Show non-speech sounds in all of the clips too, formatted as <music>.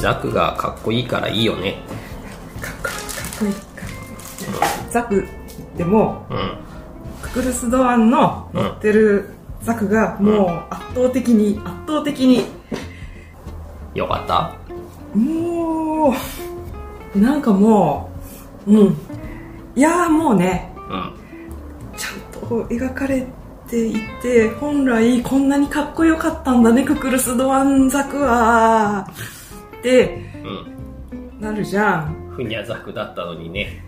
ザクがかっこいいからいいよね。かっこかっこいいかっこいい。ザクでもうんククルス・ドアンの乗ってるザクがもう圧倒的に圧倒的に。よかった。もうなんかもううん。いやーもうねうん。ちゃんと描かれていて本来こんなにかっこよかったんだねククルス・ドアンザクはってうんなるじゃん。ふにゃザクだったのにね。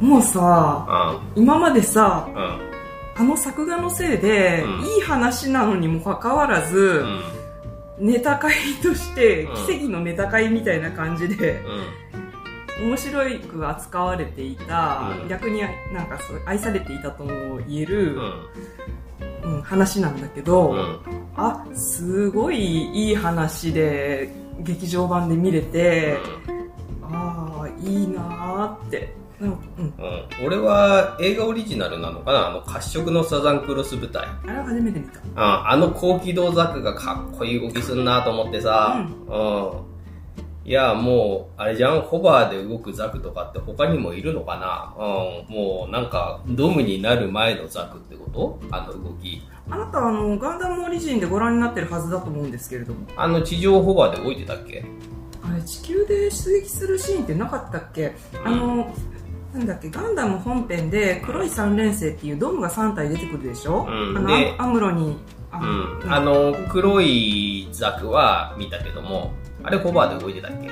もうさうん。今までさうん。あの作画のせいで、うん。いい話なのにもかかわらず、うん。ネタ会としてうん。奇跡のネタ会みたいな感じでうん。面白く扱われていた、うん。逆になんかそう愛されていたとも言える、うん。うん話なんだけど、うん。あすごいいい話で劇場版で見れて、ああいいなーって。うんうん。俺は映画オリジナルなのかな？あの褐色のサザンクロス舞台。あれは初めて見た。ああの高機動ザクがかっこいい動きすんなと思ってさ、うん。いや、もう、あれじゃん、ホバーで動くザクとかって他にもいるのかな？うん。もう、なんか、ドムになる前のザクってこと？あの動き。あなたあのガンダムオリジンでご覧になってるはずだと思うんですけれども。あの地上ホバーで動いてたっけ？あれ地球で出撃するシーンってなかったっけ？あのなんだっけ？ガンダム本編で黒い三連星っていうドームが3体出てくるでしょ、あのうんでアムロに。あうん。あの、黒いザクは見たけども、あれホバーで動いてたっけ？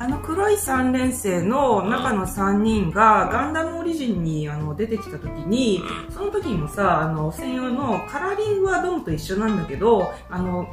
あの黒い三連星の中の3人がガンダムオリジンにあの出てきた時にその時にもさあの専用のカラーリングはドームと一緒なんだけどあの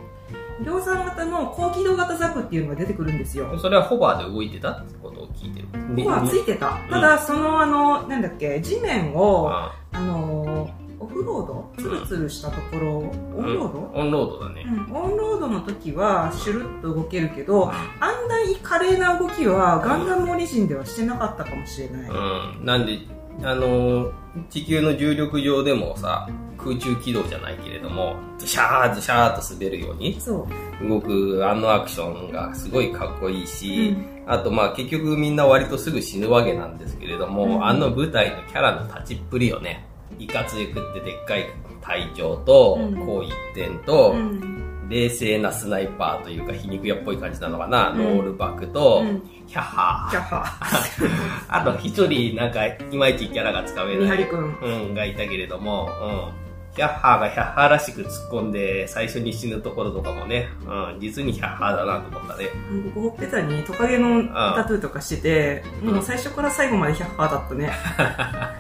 量産型の高機動型ザクっていうのが出てくるんですよ。それはホバーで動いてたってことを聞いてる。ここはついてた。ただ、その、あの、なんだっけ、地面を、あの、オフロード？ツルツルしたところ、オンロード？オンロードだね。うん、オンロードの時はシュルッと動けるけど、あんなに華麗な動きはガンダムオリジンではしてなかったかもしれない。うん。なんで、あのー地球の重力上でもさ、空中軌道じゃないけれども、ズシャーズシャーと滑るようにそう。動くあのアクションがすごいかっこいいし、あとまあ結局みんな割とすぐ死ぬわけなんですけれども、うんあの舞台のキャラの立ちっぷりよね。いかついくってでっかい隊長と、うんこう一点と、うん。冷静なスナイパーというか皮肉屋っぽい感じなのかな、うんロールバックと、うんヒャッハキャッハ。ー。<laughs> あと一人なんかいまいちキャラがつかめない、ミハリくん。うん、がいたけれども、うん。ヒャッハーがヒャッハーらしく突っ込んで最初に死ぬところとかもね、うん、実にヒャッハーだなと思ったね。僕ほっぺたにトカゲのタトゥーとかしてて、うんもう最初から最後まで100%だったね。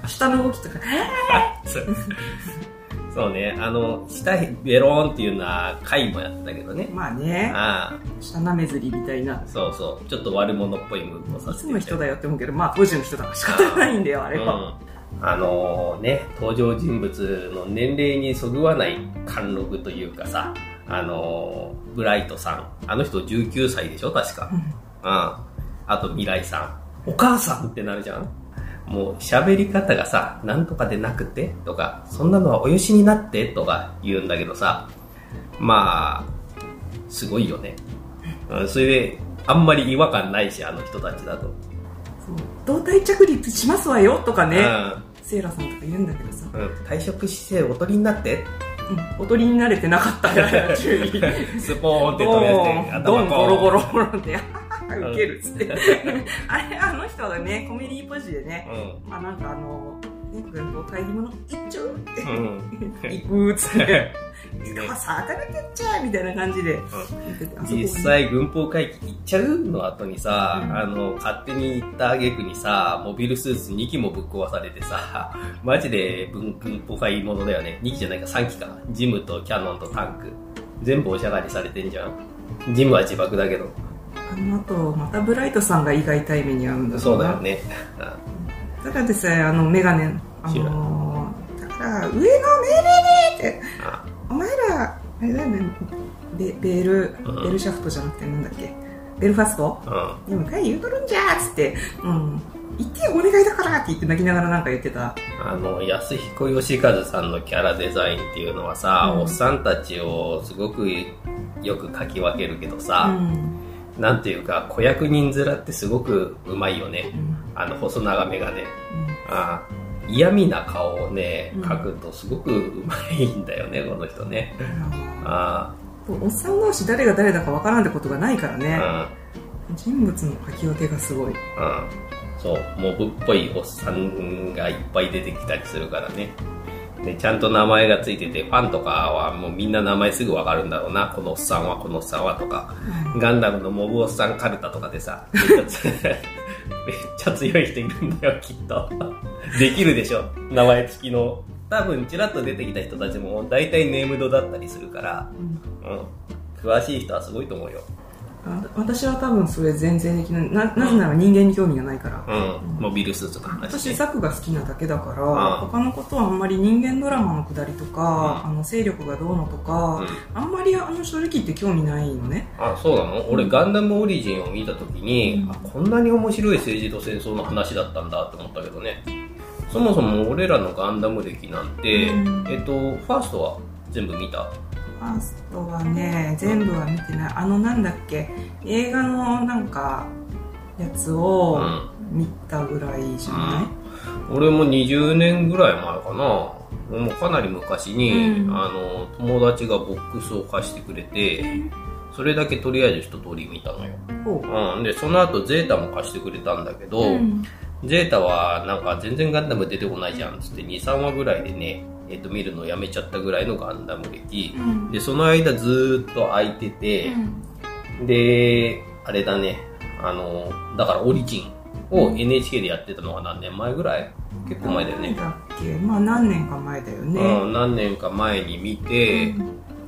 下の動きとか、<laughs> そうそうね、あの、下ベローンっていうのは回もやってたけどね。まあね、あ下なめずりみたいな。あ、そうそう。ちょっと悪者っぽいムーブをさいせてだつの人だよって思うけど、まあ当時の人だから仕方ないんだよ、あれは。うん、あのね、登場人物の年齢にそぐわない貫禄というかさ、あのブライトさん。あの人19歳でしょ確か。うんうん。あと未来さん。お母さんってなるじゃんもう喋り方がさ、なんとかでなくてとか、そんなのはおよしになってとか言うんだけどさ、まあ、すごいよね。うん、それで、あんまり違和感ないし、あの人たちだと。胴体着陸しますわよとかね、うんセイラさんとか言うんだけどさ、うん、退職姿勢おとりになって。うん、おとりに慣れてなかったから、<laughs> 注意。スポーンってド飛び出してドン、ゴロゴロゴロって、<laughs> んウケるっつって。<laughs> あれ、あの人がね、コメディポジでね、うまあなんかあの、ね、軍闘会議物、行っちゃうって、んうん。行くっつって、あ、さ当たれてっちゃうみたいな感じで。言ってて、あそこ実際軍法会議行っちゃうの後にさ、うん。あの勝手に行った挙句にさモビルスーツ2機もぶっ壊されてさ <laughs> マジで軍軍法会議ものだよね。2機じゃないか3機か。ジムとキャノンとタンク。全部おしゃがりされてんじゃん。ジムは自爆だけど。あの後、またブライトさんが意外対面に遭うんだそうだよね。だからでさえあのメガネ。あのーだから上の命令でって。あお前らあれだよねベベールうん。ベルシャフトじゃなくてなんだっけ？ベルファスト？うん。でも帰り言うとるんじゃーっつってうん言ってよお願いだからって言って泣きながらなんか言ってた。あの安彦義和さんのキャラデザインっていうのはさ、うん。おっさんたちをすごくよく描き分けるけどさ、うん。なんていうか、子役人面ってすごくうまいよね。うん。あの、細長めがね。うん。ああ嫌味な顔をねうん、描くとすごくうまいんだよね、この人ね。あおっさん同士誰が誰だかわからんってことがないからあ、ね。うん。人物の書き分けがすごい。うん、そう。モブっぽいおっさんがいっぱい出てきたりするからね。でちゃんと名前がついててファンとかはもうみんな名前すぐ分かるんだろうな。このおっさんはこのおっさんはとか、ガンダムのモブおっさんカルタとかでさめっちゃつめっちゃ強い人いるんだよきっとできるでしょ。名前付きの。多分ちらっと出てきた人たちも大体ネームドだったりするから、うん。うん、詳しい人はすごいと思うよ。あ私は多分それ全然できない。ななぜなら人間に興味がないから。うん、モビルスーツの話、私ザクが好きなだけだからあ他のことはあんまり人間ドラマのくだりとか、うん。あの勢力がどうのとか、うん。あんまりあの正直言って興味ないのね。あそうなの？俺ガンダムオリジンを見た時に、うん。あこんなに面白い政治と戦争の話だったんだって思ったけどねそもそも俺らのガンダム歴なんて、うん。えっとファーストは全部見た？ファーストはね全部は見てない。あのなんだっけ？映画のなんかやつを見たぐらいじゃない、俺も20年ぐらい前かな。もうかなり昔に、うん。あの友達がボックスを貸してくれてそれだけとりあえず一通り見たのよ、ほう。うん、でその後ゼータも貸してくれたんだけど、うんゼータはなんか全然ガンダム出てこないじゃんっつって23話ぐらいでね、えっと見るのやめちゃったぐらいのガンダム歴、うん。でその間ずーっと空いてて、であれだねあのだからオリジンを NHK でやってたのは何年前ぐらい？結構前だよね、だっけ？まあ何年か前だよね、うん、何年か前に見て、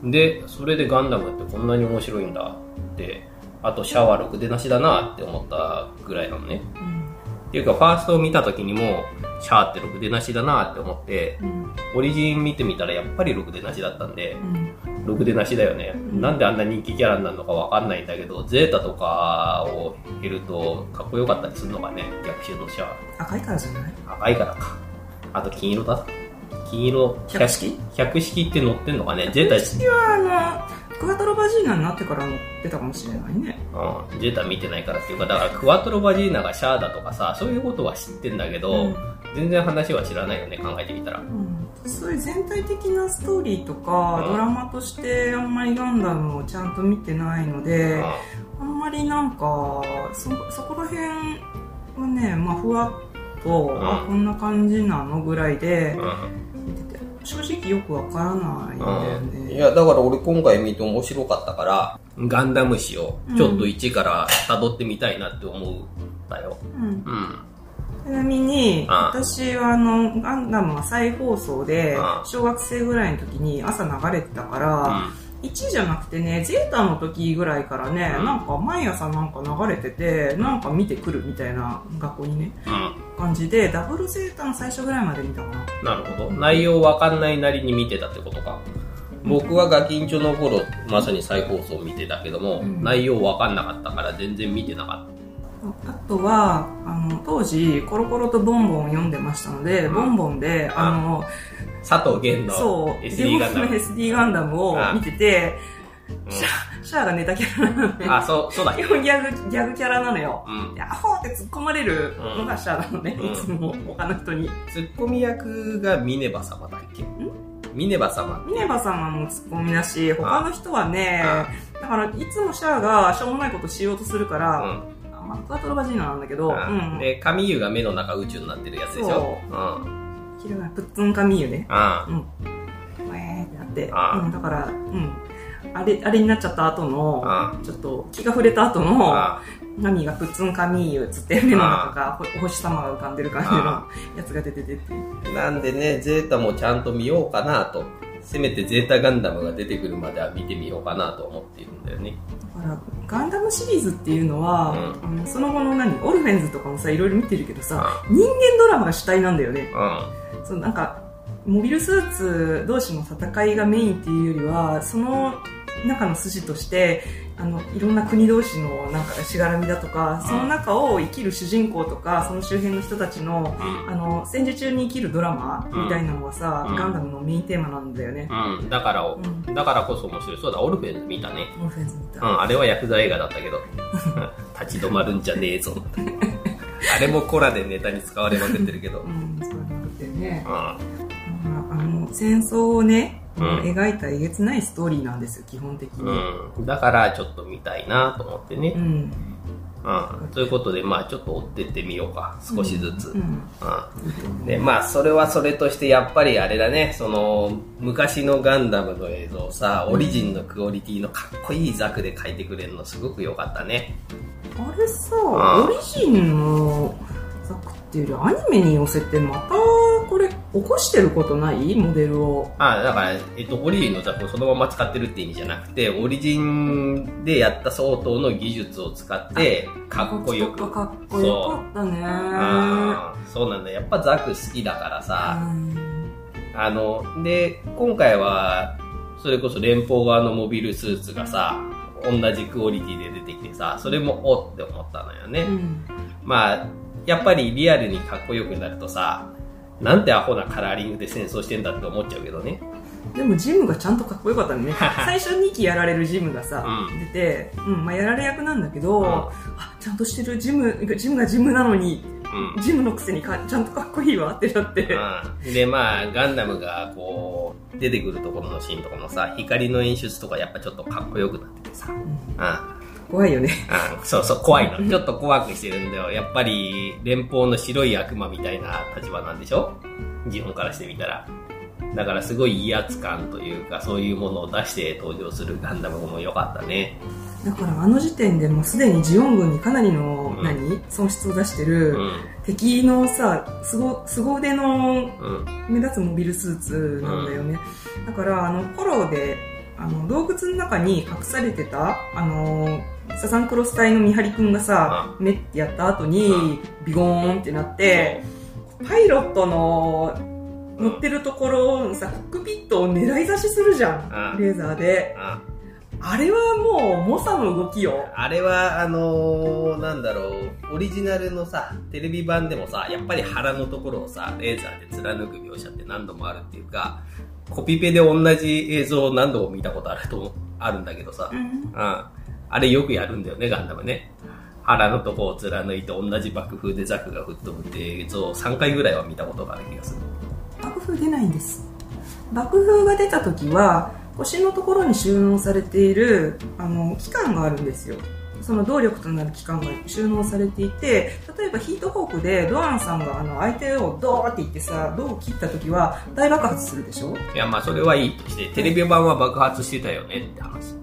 でそれでガンダムってこんなに面白いんだってあとシャワーろくでなしだなって思ったぐらいなのね。うんっていうかファーストを見た時にもシャーってろくでなしだなって思ってうん。オリジン見てみたらやっぱりろくでなしだったんでうん。ろくでなしだよね、ん。なんであんな人気キャラになるのかわかんないんだけどゼータとかを減るとかっこよかったりするのかね逆襲のシャワ赤いからじゃない？ー赤いからか。あと金色だ。金色百式？百式って乗ってんのかね。ゼータ次はあのクワトロバジーナになってから乗ってたかもしれないねうん、ジェータ見てないからっていうか、だからクワトロバジーナがシャアだとかさ、そういうことは知ってんだけど、うん。全然話は知らないよね、考えてみたら。うん。そういう全体的なストーリーとか、うん。ドラマとしてあんまりガンダムをちゃんと見てないので、あんまりなんかそそこら辺はね、まあ、ふわっと、ん。あこんな感じなのぐらいで正直よくわからないんだよね、いや、だから俺今回見て面白かったから、ガンダム史をちょっと一から辿ってみたいなって思ったよ。うんうん。ちなみに、あ私はあの、ガンダムは再放送であ、小学生ぐらいの時に朝流れてたから、1じゃなくてね、ゼータの時ぐらいからね、うんなんか毎朝なんか流れてて、なんか見てくるみたいな学校にね。感じで、ダブルゼータの最初ぐらいまで見たかな。なるほど。内容わかんないなりに見てたってことか。僕はガキンチョの頃、まさに再放送見てたけども、うん。内容わかんなかったから全然見てなかっあとは、あの、当時、コロコロとボンボンを読んでましたので、ん。ボンボンで、あの、た。佐藤源のそう、SD ガンダのム。SD ガンダムを見てて、シャシャアがネタキャラなのね。あ、そう、そうだ <laughs> 基本ギャグ、ギャグキャラなのよ。うん。でアホって突っ込まれるのがシャアなのね、うん。いつも他の人に。ツッコミ役がミネバ様だっけ？ミネバ様ミネバさんはもう突っ込みだし、他の人はねあ、だからいつもシャアがしょうもないことしようとするから、うんあまあ、クワトロバジーナなんだけど、うん。で、神湯が目の中宇宙になってるやつでしょそううん。ひるがプッツンカミーユね。あうん。ウェーってなって、あうん、だから、うん。あれ、あれになっちゃった後のあ、ちょっと気が触れた後の、あナミがプッツンカミーユっつって目の中がお星様が浮かんでる感じのあやつが出ててって。なんでね、ゼータもちゃんと見ようかなと。せめてゼータガンダムが出てくるまでは見てみようかなと思っているんだよね。だから、ガンダムシリーズっていうのは、うあのその後の何、オルフェンズとかもさ、いろいろ見てるけどさ、あ人間ドラマが主体なんだよね。うそうなんか、モビルスーツ同士の戦いがメインっていうよりは、その中の筋としてあのいろんな国同士のなんかしがらみだとかその中を生きる主人公とかその周辺の人たちのうん。あの戦時中に生きるドラマみたいなのがさ、うん。ガンダムのメインテーマなんだよね、うん、だから、ん。だからこそ面白い。そうだ、オルフェンズ見たね。オルフェンズみた。あれはヤクザ映画だったけど、<laughs> 立ち止まるんじゃねえぞ。<laughs> あれもコラでネタに使われまくってるけど。うん、そういうのってね。う、ん、まあ、あの戦争をね、うん描いたえげつないストーリーなんですよ基本的に、うん。だから、ちょっと見たいなと思ってね。うんうん。ということで、まあちょっと追ってってみようか。少しずつ。うんうん。で、まあそれはそれとして、やっぱりあれだね、その、昔のガンダムの映像をさ、オリジンのクオリティのかっこいいザクで描いてくれるのすごく良かったね。あれさ、んオリジンの作っていうよりアニメに寄せてまた起こしてることない？モデルを。あだから、えっと、オリジンのザクをそのまま使ってるって意味じゃなくて、オリジンでやった相当の技術を使って、かっこよく。かっこよかったね。そうなんだ。やっぱザク好きだからさ、うん。あの、で、今回は、それこそ連邦側のモビルスーツがさ、同じクオリティで出てきてさ、それもおって思ったのよね。うん。まあ、やっぱりリアルにかっこよくなるとさ、なんてアホなカラーリングで戦争してんだって思っちゃうけどね。でもジムがちゃんとかっこよかったね。最初2期やられるジムがさ、うん。出て、うんまあ、やられ役なんだけど、うん。あちゃんとしてるジムジムがジムなのにうん。ジムのくせにかちゃんとかっこいいわってなって、うん、でまあガンダムがこう出てくるところのシーンとかもさ光の演出とかやっぱちょっとかっこよくなっててさ、うん怖いよね。うん、そうそう怖いの。ちょっと怖くしてるんだよ。やっぱり連邦の白い悪魔みたいな立場なんでしょ？日本からしてみたら。だからすごい威圧感というかそういうものを出して登場するガンダムも良かったね。だからあの時点でもうすでにジオン軍にかなりの、うん。何？損失を出してうる、ん。敵のさすご凄腕のうん。目立つモビルスーツなんだよね、だからあのフォローであの洞窟の中に隠されてたあのサザンクロス隊の見張りくんがさ、目ってやった後に、うんビゴーンってなって、パイロットの乗ってるところのさ、コックピットを狙い刺しするじゃん。うんレーザーで。うんあれはもう、猛者の動きよ。あれは、あのーなんだろう、オリジナルのさ、テレビ版でもさ、やっぱり腹のところをさ、レーザーで貫く描写って何度もあるっていうか、コピペで同じ映像を何度も見たことあると、あるんだけどさ、うんうん。あれよくやるんだよね、ガンダムね。腹のとこを貫いて同じ爆風でザクが吹っ飛ぶっていう映像を3回ぐらいは見たことがある気がする。爆風出ないんです。爆風が出た時は、腰のところに収納されている、あの、器官があるんですよ。その動力となる器官が収納されていて、例えばヒートホークでドアンさんがあの相手をドーって言ってさ、ドアを切った時は大爆発するでしょ？いや、まあそれはいいとして、テレビ版は爆発してたよねって話。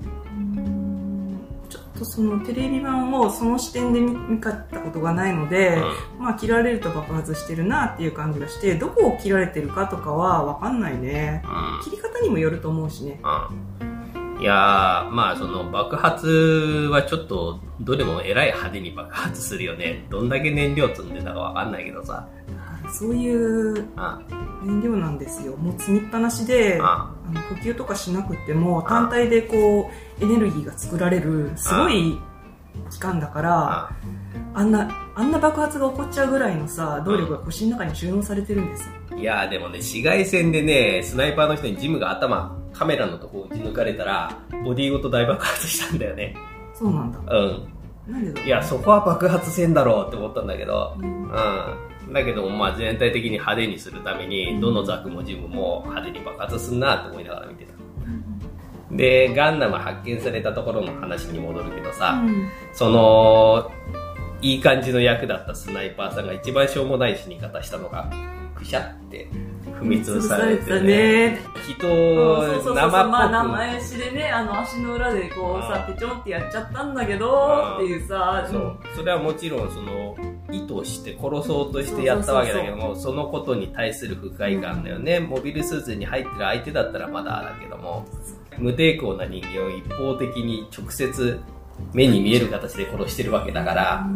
とそのテレビ版をその視点で見見かったことがないので、まあ切られると爆発してるなっていう感じがして、どこを切られてるかとかはわかんないね。うん。うん。切り方にもよると思うしね。うん。いやー、まあその爆発はちょっと、どれもえらい派手に爆発するよね。どんだけ燃料積んでたかわかんないけどさ。そういううん。燃料なんですよ。もう積みっぱなしで、あの呼吸とかしなくても単体でこうエネルギーが作られるすごい期間だから、あんな、あんな爆発が起こっちゃうぐらいのさ、動力が腰の中に収納されてるんです。いやーでもね、紫外線でね、スナイパーの人にジムが頭、カメラのとこ打ち抜かれたら、ボディごと大爆発したんだよね。そうなんだ。うん。なんでだろういや、そこは爆発せんだろうって思ったんだけど、うんうん。だけども、まあ全体的に派手にするために、どのザクもジムも派手に爆発すんなって思いながら見てた。で、ガンダム発見されたところの話に戻るけどさ、うん。その、いい感じの役だったスナイパーさんが一番しょうもない死に方したのが、くしゃって踏み潰されて潰されね、たね。人生っぽく、まあ生足でね、あの足の裏でこうさ、うん。ペチョンってやっちゃったんだけど、っていうさ、そう。それはもちろん、その、意図して殺そうとしてやったわけだけども、そのことに対する不快感だよね。モビルスーツに入ってる相手だったらまだだけども、無抵抗な人間を一方的に直接目に見える形で殺してるわけだから、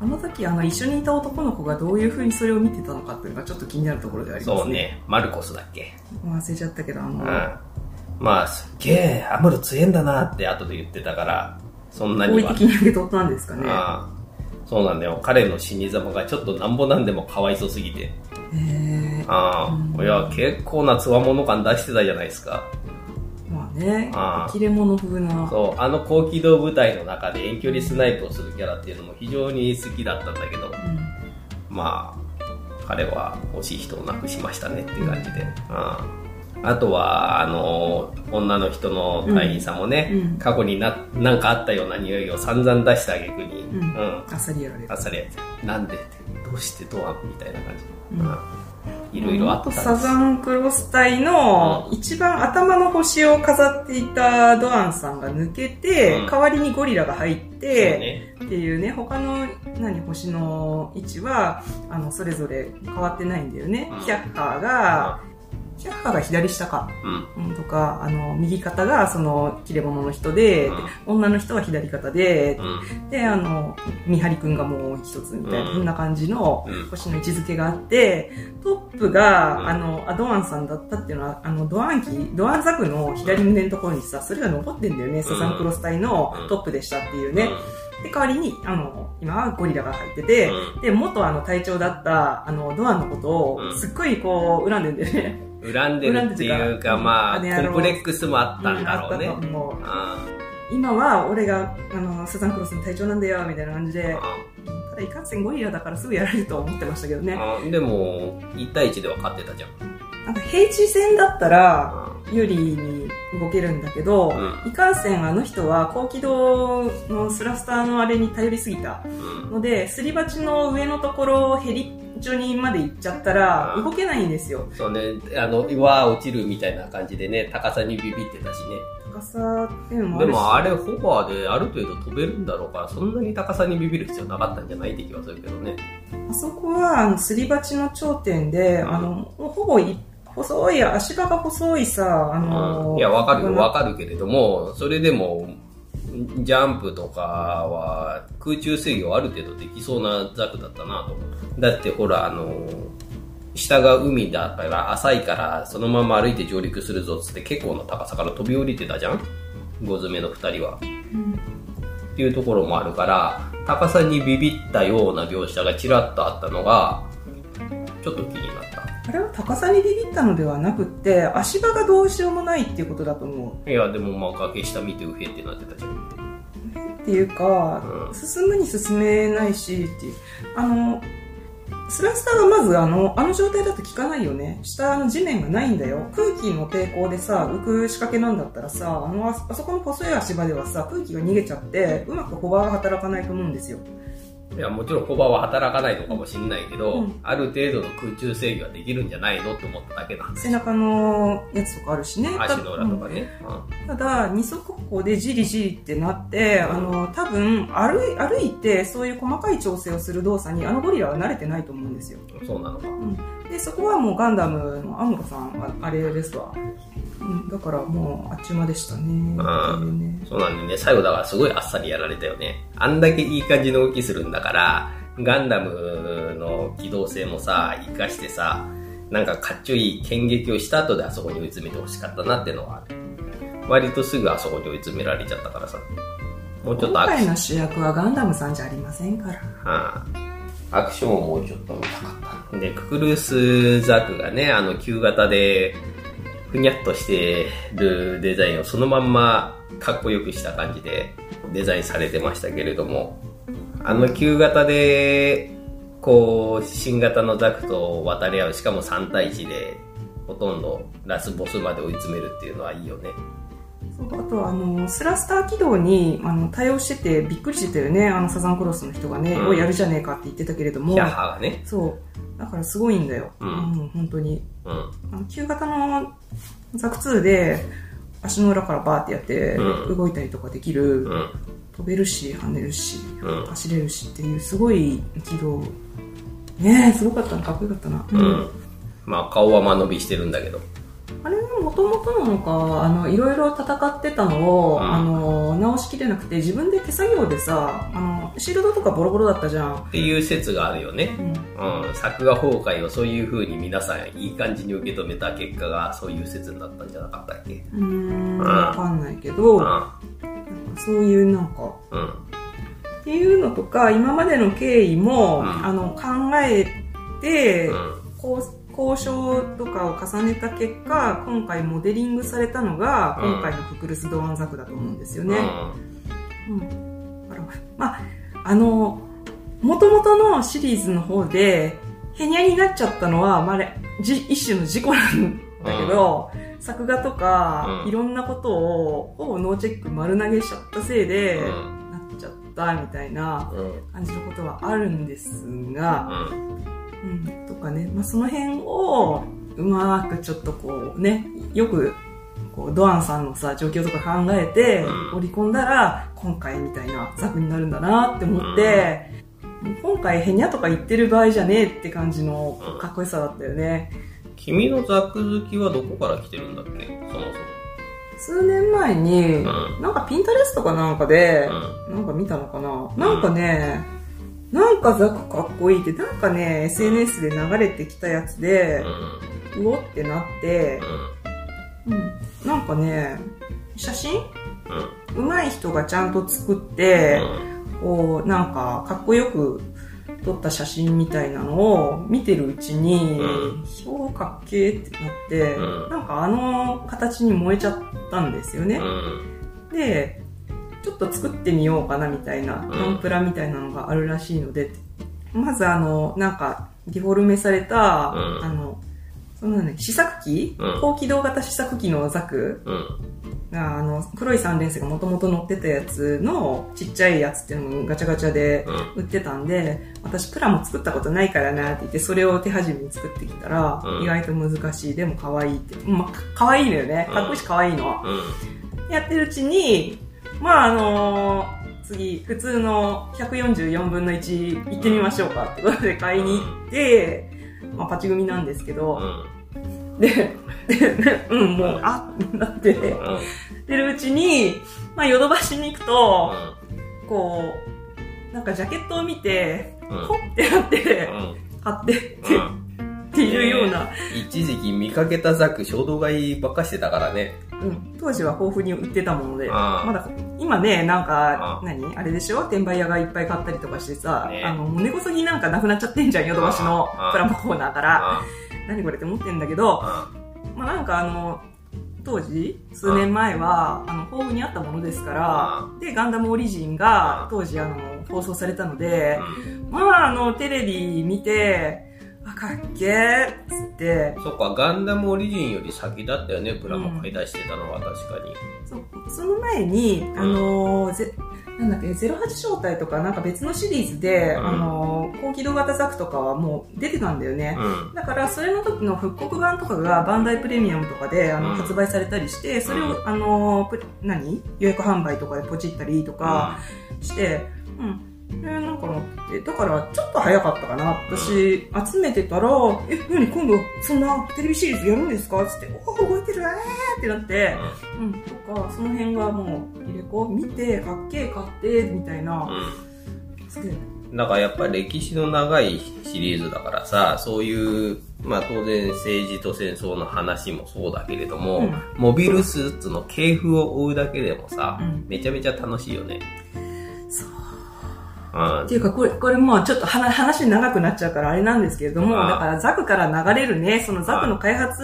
あの時あの一緒にいた男の子がどういう風にそれを見てたのかっていうのがちょっと気になるところでありますね。そうね、マルコスだっけ？忘れちゃったけど、あの、うん。まあ、すっげえ、アムロ強えんだなって後で言ってたから、そんなには好意的。に受け取ったんですかね。ああそうなんだよ。彼の死に様がちょっとなんぼなんでもかわいそうすぎて。ああ、いや、結構な強者感出してたじゃないですか。まあねあ、ー切れ者風な。そう、あの高機動部隊の中で遠距離スナイプをするキャラっていうのも非常に好きだったんだけど、うんまあ、彼は惜しい人を亡くしましたねっていう感じで。ああとは、あの、女の人の隊員さんもね、うん。うん。過去にな、なんかあったような匂いを散々出した挙句に、うん。うん。あっさりやられ。るあ。っさりやなんでって、どうしてドアみたいな感じ。いろいろあったサザンクロス隊の一番頭の星を飾っていたドアンさんが抜けて、うん。代わりにゴリラが入って、ね。っていうね、他の何星の位置は、あの、それぞれ変わってないんだよね。うん。ヒャッハーが、ヒャッハーが左下か。うん。うん。とか、あの、右肩がその、切れ者の人で、うん。で女の人は左肩で、うん。で、あの、見張りくんがもう一つみたいな、うん。こんな感じのうん。星の位置づけがあって、トップが、うん。あの、アドアンさんだったっていうのは、あの、ドアンキ、ドアンザクの左胸のところにさ、それが残ってんだよね、サザンクロス隊のトップでしたっていうね。で、代わりに、あの、今はゴリラが入ってて、で、元あの隊長だった、あの、ドアンのことをう、ん。すっごいこう、恨んでんだよね。うん。恨んでるっていうか、まあ、コンプレックスもあったんだろうね今は、俺が、あの、サザンクロスの隊長なんだよ、みたいな感じで、あただいかんせんゴリラだからすぐやられるとは思ってましたけどね。あでも、1対1では勝ってたじゃん。なんか平地戦だったら、あ有利に動けるんだけど、ういかんせんあの人は高機動のスラスターのあれに頼りすぎたうんので、すり鉢の上のところヘリジョニーまで行っちゃったらうん動けないんですよ。そうね、あの、うわー落ちるみたいな感じでね、高さにビビってたしね。高さっていうのもあるし。でもあれ、ホバーである程度飛べるんだろうから、そんなに高さにビビる必要なかったんじゃないって気はするけどね。あそこはあのすり鉢の頂点で、うんあの、ほぼい細い、足場が細いさ、あの、うんいや、わかるよ、わかかるけれども、それでも、ジャンプとかは空中制御ある程度できそうなザクだったなと思う。だってほら、あの、下が海だから浅いからそのまま歩いて上陸するぞっつって結構な高さから飛び降りてたじゃん？ゴズメの二人は。っていうところもあるから、高さにビビったような描写がちらっとあったのが、ちょっと気になった。あれは高さにビビったのではなくって、足場がどうしようもないっていうことだと思う。いや、でもまあ崖下見てウヘってなってたじゃん。っていうか、うん進むに進めないしっていうあのスラスターがまずあのあの状態だと効かないよね下の地面がないんだよ空気の抵抗でさ浮く仕掛けなんだったらさあのああそこの細い足場ではさ空気が逃げちゃってうまくホバーが働かないと思うんですよいや、もちろんホバーは働かないのかもしれないけど、うん。ある程度の空中制御はできるんじゃないのって思っただけなんです背中のやつとかあるしね。足の裏とかね。ただ二足歩行でじりじりってなってあの多分歩い歩いてそういう細かい調整をする動作にあのゴリラは慣れてないと思うんですよ。うんそうなのか。でそこはもうガンダムのアムロさんはあれですわ、うん、だからもうあっちゅう間でしたねうねそうなんでね、最後だからすごいあっさりやられたよね。あんだけいい感じの動きするんだから、ガンダムの機動性もさ、活かしてさ、なんかかっちょいい剣撃をした後であそこに追い詰めてほしかったなってのはある。割とすぐあそこに追い詰められちゃったからさ。もうちょっと今回の主役はガンダムさんじゃありませんからはあ、アクションをもうちょっと見たかった。で、ククルスザクがね、あの、旧型で、ふにゃっとしてるデザインをそのまんまかっこよくした感じでデザインされてましたけれども、あの旧型で、こう、新型のザクと渡り合う、しかも3対1で、ほとんどラスボスまで追い詰めるっていうのはいいよね。あとはあのスラスター起動にあの対応しててびっくりしてたよね。あのサザンクロスの人がね、うん。をやるじゃねえかって言ってたけれども。ヒャッハーがね。そう。だからすごいんだよ、うん。本当に。うん。あの旧型のザク2で足の裏からバーってやってうん。動いたりとかできる、うん。飛べるし跳ねるし、うん。走れるしっていうすごい軌道。ねえすごかったな。かっこよかったな、うん。まあ顔は間延びしてるんだけど。あれがもともとなのか、あの、いろいろ戦ってたのを、うんあの、直しきれなくて、自分で手作業でさ、あの、シールドとかボロボロだったじゃん。っていう説があるよね。うん。うん、作画崩壊をそういう風に皆さんいい感じに受け止めた結果がそういう説になったんじゃなかったっけ？うーん、わかんないけど、うん。なんかそういうなんか、うん。っていうのとか、今までの経緯も、うんあの、考えて、うん。こう交渉とかを重ねた結果、今回モデリングされたのが、うん今回のククルス・ドアンザクだと思うんですよね。うんうん。だからまあ、あの、元々のシリーズの方で、ヘニャになっちゃったのは、まあ、一種の事故なんだけど、作画とか、うんいろんなことを、ほぼノーチェック丸投げしちゃったせいで、うんなっちゃったみたいなうん。感じのことはあるんですが、うん。かね、まあ、その辺を、うまくちょっとこうね、よく、こう、ドアンさんのさ、状況とか考えてうん、織り込んだら、今回みたいなザクになるんだなって思って、今回ヘニャとか言ってる場合じゃねえって感じのうんかっこよさだったよね。君のザク好きはどこから来てるんだっけ？そも数年前に、ん。なんかピンタレストかなんかでそ、も。なんか見たのかな。なんかね、なんかザクかっこいいって、なんかね、SNS で流れてきたやつでう、おってなって、うん。うん、なんかね、写真？うん。上手い人がちゃんと作って、こう、なんか、かっこよく撮った写真みたいなのを見てるうちに、うかっけーってなって、うんなんかあの形に燃えちゃったんですよね。うん。で、ちょっと作ってみようかなみたいな、ん。ノンプラみたいなのがあるらしいので、まずあの、なんか、デフォルメされた、うん。あの、そのね、試作機、うん。高機動型試作機のザク？あの、黒い三連星がもともと乗ってたやつのちっちゃいやつっていうのをガチャガチャでうん。売ってたんで、私プラも作ったことないからなって言って、それを手始めに作ってきたら、うん。意外と難しい、でも可愛いって。まあ、か可愛いのよね。かっこいいし可愛いの。やってるうちに、まああの次、普通の144分の1行ってみましょうかってことで買いに行って、まあパチ組なんですけど、で、で、うん、もう、あって。なって、出るうちに、まあヨドバシに行くと、こう、なんかジャケットを見て、ほってなって、買ってって、っていうような、一時期見かけたザク衝動買いばっかしてたからね。うん、当時は豊富に売ってたもので、まだ、今ね、なんあかあ、何？あれでしょ？転売屋がいっぱい買ったりとかしてさ、ね。あの、根こそぎなんかなくなっちゃってんじゃん、ヨドバシのプラモコーナーから。あ何これって思ってんだけど、あまあなんかあの、当時、数年前は、あの、豊富にあったものですからあ、で、ガンダムオリジンあが、当時あの、放送されたので、うん。まああの、テレビ見て、あ、かっけー。っつって、そっか、ガンダムオリジンより先だったよね、プラモ買い出してたのは確かに。そその前に、あのーぜ、なんだっけ、08招待とかなんか別のシリーズで、うん。あのー高機動型ザクとかはもう出てたんだよね。うん。だから、それの時の復刻版とかがバンダイプレミアムとかであの、うん。発売されたりして、それを、うん。あのープ何？予約販売とかでポチったりとかして、うん。えーなんかなって、だからちょっと早かったかな。私、集めてたら、え、何今度そんなテレビシリーズやるんですか？つって、おー動いてるえーってなって、うん、とか、その辺がもう、入れ子見て、かっけえ買って、みたいな。うん。だからやっぱり歴史の長いシリーズだからさ、そういう、まあ当然政治と戦争の話もそうだけれども、うんモビルスーツの系譜を追うだけでもさ、うんめちゃめちゃ楽しいよね。そう。うん。っていうか、これ、これもうちょっと話話長くなっちゃうからあれなんですけれども、だからザクから流れるね、そのザクの開発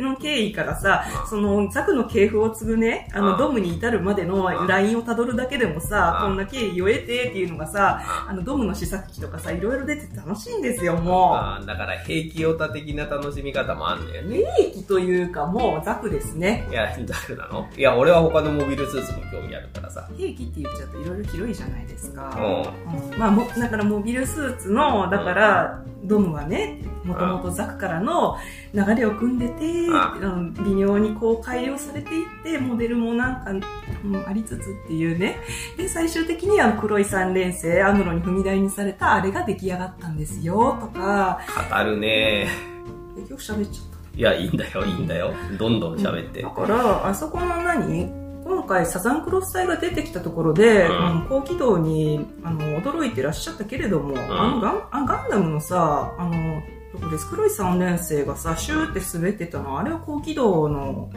の経緯からさそのザクの系譜を継ぐね、あのドムに至るまでのラインをたどるだけでもさこんな経緯を得てっていうのがさ、あのドムの試作機とかさ、いろいろ出て楽しいんですよ、もあーだから兵器オタ的な楽しみ方もあんだよう。ね。兵器というかもうザクですね。いや、ザクなの？いや、俺は他のモビルスーツも興味あるからさ。兵器って言っちゃうといろいろ広いじゃないですか。ううんまあ、もだからモビルスーツの、だから、ドムはね、もともとザクからの流れを組んでて、あうん微妙にこう改良されていって、モデルもなんか、うんありつつっていうね。で、最終的にあの黒い三連星、アムロに踏み台にされたあれが出来上がったんですよ、とか、語るね。結局喋っちゃった。いや、いいんだよ、いいんだよ。どんどん喋って。だから、あそこの何？今回サザンクロス隊が出てきたところで、うん。あの高軌道にあの驚いてらっしゃったけれども、あのガンあガンダムのさあのどこです？黒い3年生がさシューって滑ってたのはあれは高軌道の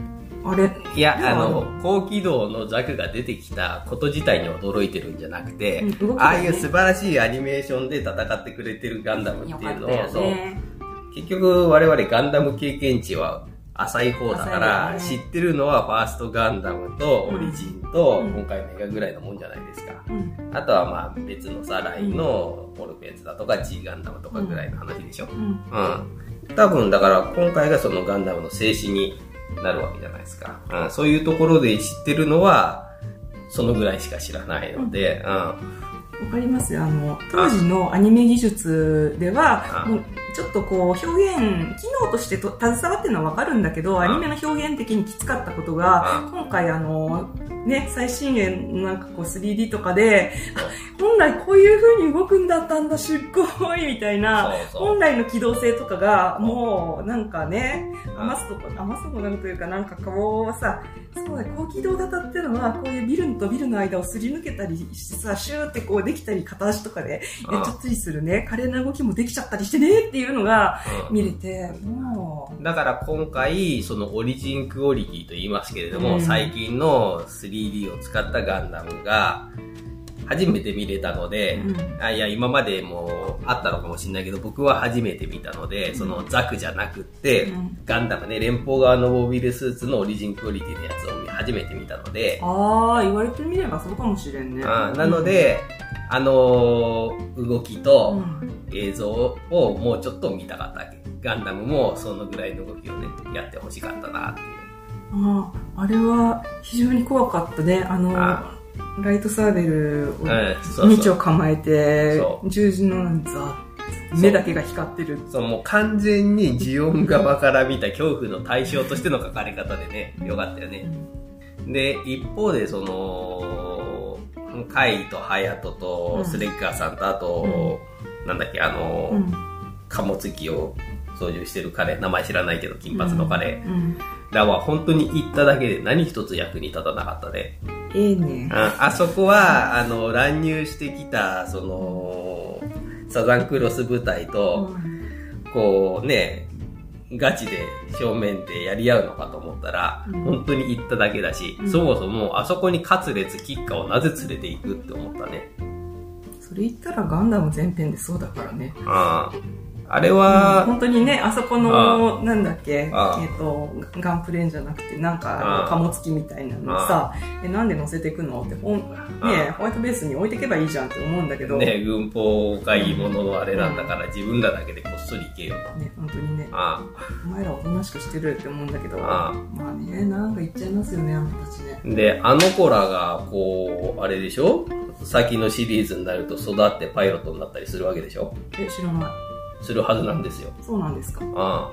あれ？いや、あの、高軌道のザクが出てきたこと自体に驚いてるんじゃなくて、うんね。ああいう素晴らしいアニメーションで戦ってくれてるガンダムっていうのを、そう。結局我々ガンダム経験値は浅い方だから、知ってるのはファーストガンダムとオリジンと、うん今回の映画ぐらいのもんじゃないですか。うんあとはまあ別のさ、ラインのポルペンツだとか G ガンダムとかぐらいの話でしょ。うんうん。多分だから今回がそのガンダムの静止になるわけじゃないですか。うん。そういうところで知ってるのは、そのぐらいしか知らないので、うん。わかりますよあの当時のアニメ技術ではあもうちょっとこう表現機能としてと携わってるのはわかるんだけどあアニメの表現的にきつかったことが今回あのね最新鋭なんかこう 3D とかであ本来こういう風に動くんだったんだすっごいみたいなそうそう。本来の機動性とかがもうなんかねあ余すとこ余すとこなるというかなんかこうさそうだ高機動型っていうのはこういうビルとビルの間をすり抜けたりしてさシューってこうできたり片足とかでやっちゃったりするね。華麗な動きもできちゃったりしてねっていうのがうん。見れてもだから今回、そのオリジンクオリティと言いますけれども、うん。最近の 3D を使ったガンダムが、初めて見れたのう、で、うん。あいや、今までもあったのかもしれないけど、僕は初めて見たので、そのザクじゃなくって、うん。ガンダムね、連邦側のモビルスーツのオリジンクオリティのやつを初めて見たので、ああ言われてみればそうかもしれんね。あなので、あのー動きうとん。映像をもうちょっと見たかったわけ。ガンダムもそのぐらいの動きをね、やってほしかったなっていう。あああれは非常に怖かったね。あのあ。ライトサーベルをうんそうそう。道を構えて十字のなんざ目だけが光ってる。そう、もう完全にジオン側から見た恐怖の対象としての書かれ方でね、よかったよね。で、一方で、その、カイとハヤトとうん。スレッガーさんと、あと、なんだっけ、あの、うん。貨物機を操縦してる彼、名前知らないけど、金髪の彼。うん。らは本当に行っただけで何一つ役に立たなかったね。ええね。ああそこは、あの、乱入してきた、その、サザンクロス部隊と、こうね、ガチで正面でやり合うのかと思ったら、うん。本当に行っただけだし、うん。そもそもあそこにカツレツ、キッカをなぜ連れて行くって思ったね。それ言ったらガンダム全編でそうだからね。あああれは、本当にねあそこのなんだっけえっとガンプレーンじゃなくてなんか貨物機みたいなのさえなんで乗せていくの？ってほんねホワイトベースに置いてけばいいじゃんって思うんだけど。ね、軍法がいいもののあれなんだから、自分らだけでこっそり行けよ。と。ね本当にね。あお前らおとなしくしてるって思うんだけど。あまあねなんか言っちゃいますよねあのたちね。あで、あの子らが、こう、あれでしょ？先のシリーズになると育ってパイロットになったりするわけでしょ？え知らないするはずなんですよ。そうなんですかあ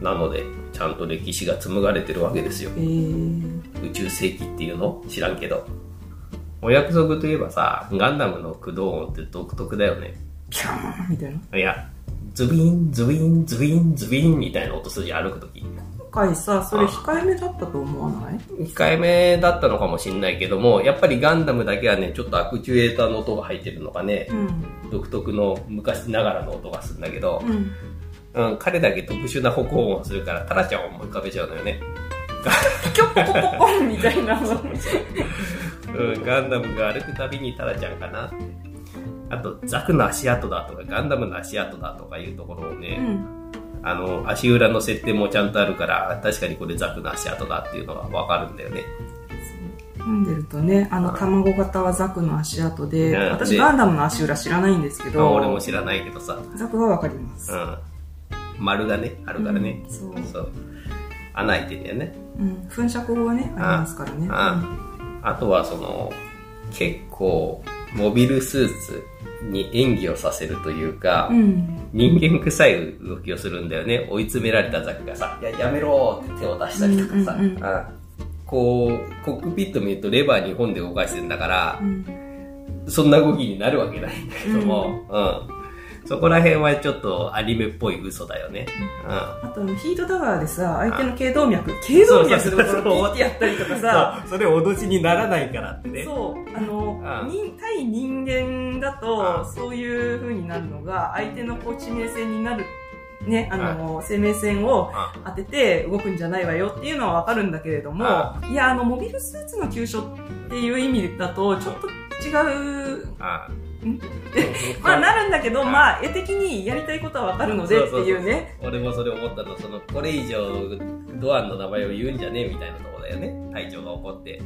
あなので、ちゃんと歴史が紡がれてるわけですよえ。ー、宇宙世紀っていうの？知らんけど。お約束といえばさ、ガンダムの駆動音って独特だよね。ピャーンみたいないや、ズビン、ズビン、ズビン、ズビンみたいな音筋歩くとき。今回さそれ控えめだったと思わない？控えめだったのかもしんないけども、やっぱりガンダムだけはね、ちょっとアクチュエーターの音が入ってるのがね、うん独特の昔ながらの音がするんだけど、うんうん、彼だけ特殊な歩行音をするから、タラちゃんを思い浮かべちゃうのよね。ピョッポコポコンみたいなのうん、ガンダムが歩くたびにタラちゃんかなって。あと、ザクの足跡だとか、ガンダムの足跡だとかいうところをね、うんあの、足裏の設定もちゃんとあるから、確かにこれザクの足跡だっていうのがわかるんだよね。読んでるとねあの卵型はザクの足跡でうん私でガンダムの足裏知らないんですけまあど俺も知らないけどさ、ザクはわかりますうん。丸がね、あるからね。うんそうそう。穴開いてんだよね。うん噴射口がねありますからねああとはその、結構、モビルスーツに演技をさせるというか、うん。人間臭い動きをするんだよね。追い詰められたザクがさ、いや、やめろって手を出したりとかさ、うんうんうん。あこう、コックピット見るとレバー2本で動かしてるんだからう、ん。そんな動きになるわけないんだけども、うん。そこら辺はちょっとアニメっぽい嘘だよね。あとあのヒートタワーでさ相手の頸動脈頸動脈でこそうそうそうのピッてやったりとかさ。それ脅しにならないからってね。そう。あのうん。人対人間だうん。とそういう風になるのが相手のこう致命性になるねあの生命線を当てて動くんじゃないわよっていうのはわかるんだけれどもいやあのモビルスーツの急所っていう意味だとちょっと違うあん <laughs> まあなるんだけどうんまあ絵的にやりたいことはわかるのでっていうね。俺もそれ思ったの、その、これ以上、ドアンの名前を言うんじゃねえみたいなところだよね。隊長が怒って。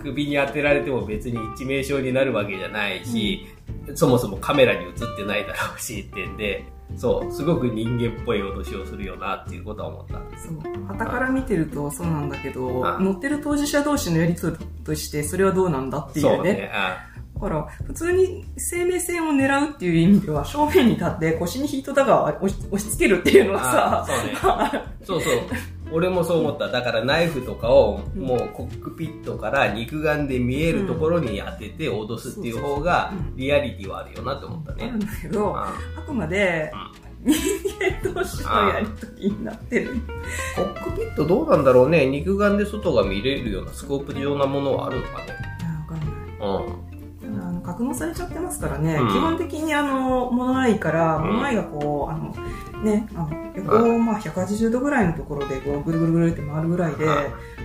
首に当てられても別に致命傷になるわけじゃないし、そもそもカメラに映ってないだろうしってんで、そう、すごく人間っぽい脅しをするよなっていうことは思った。そう。旗から見てるとそうなんだけどうん乗ってる当事者同士のやりとりとしてそれはどうなんだっていね。そううね。あだから普通に生命線を狙うっていう意味では正面に立って腰にヒートダガーを押し押し付けるっていうのはあさそうね。<laughs> そうそう。俺もそう思った。だからナイフとかをもうコックピットから肉眼で見えるところに当てて脅すっていう方がリアリティはあるよなって思ったねある。んだけどああくまで人間同士のやりとりになってるコックピットどうなんだろうね。肉眼で外が見れるようなスコープ状なものはあるのかね。わかんないうん。あの格納されちゃってますからね、うん。基本的にあの物合いからうん。物合いがこうあのねあの横、まあ、180度ぐらいのところでこうぐるぐるぐるって回るぐらいで、うん。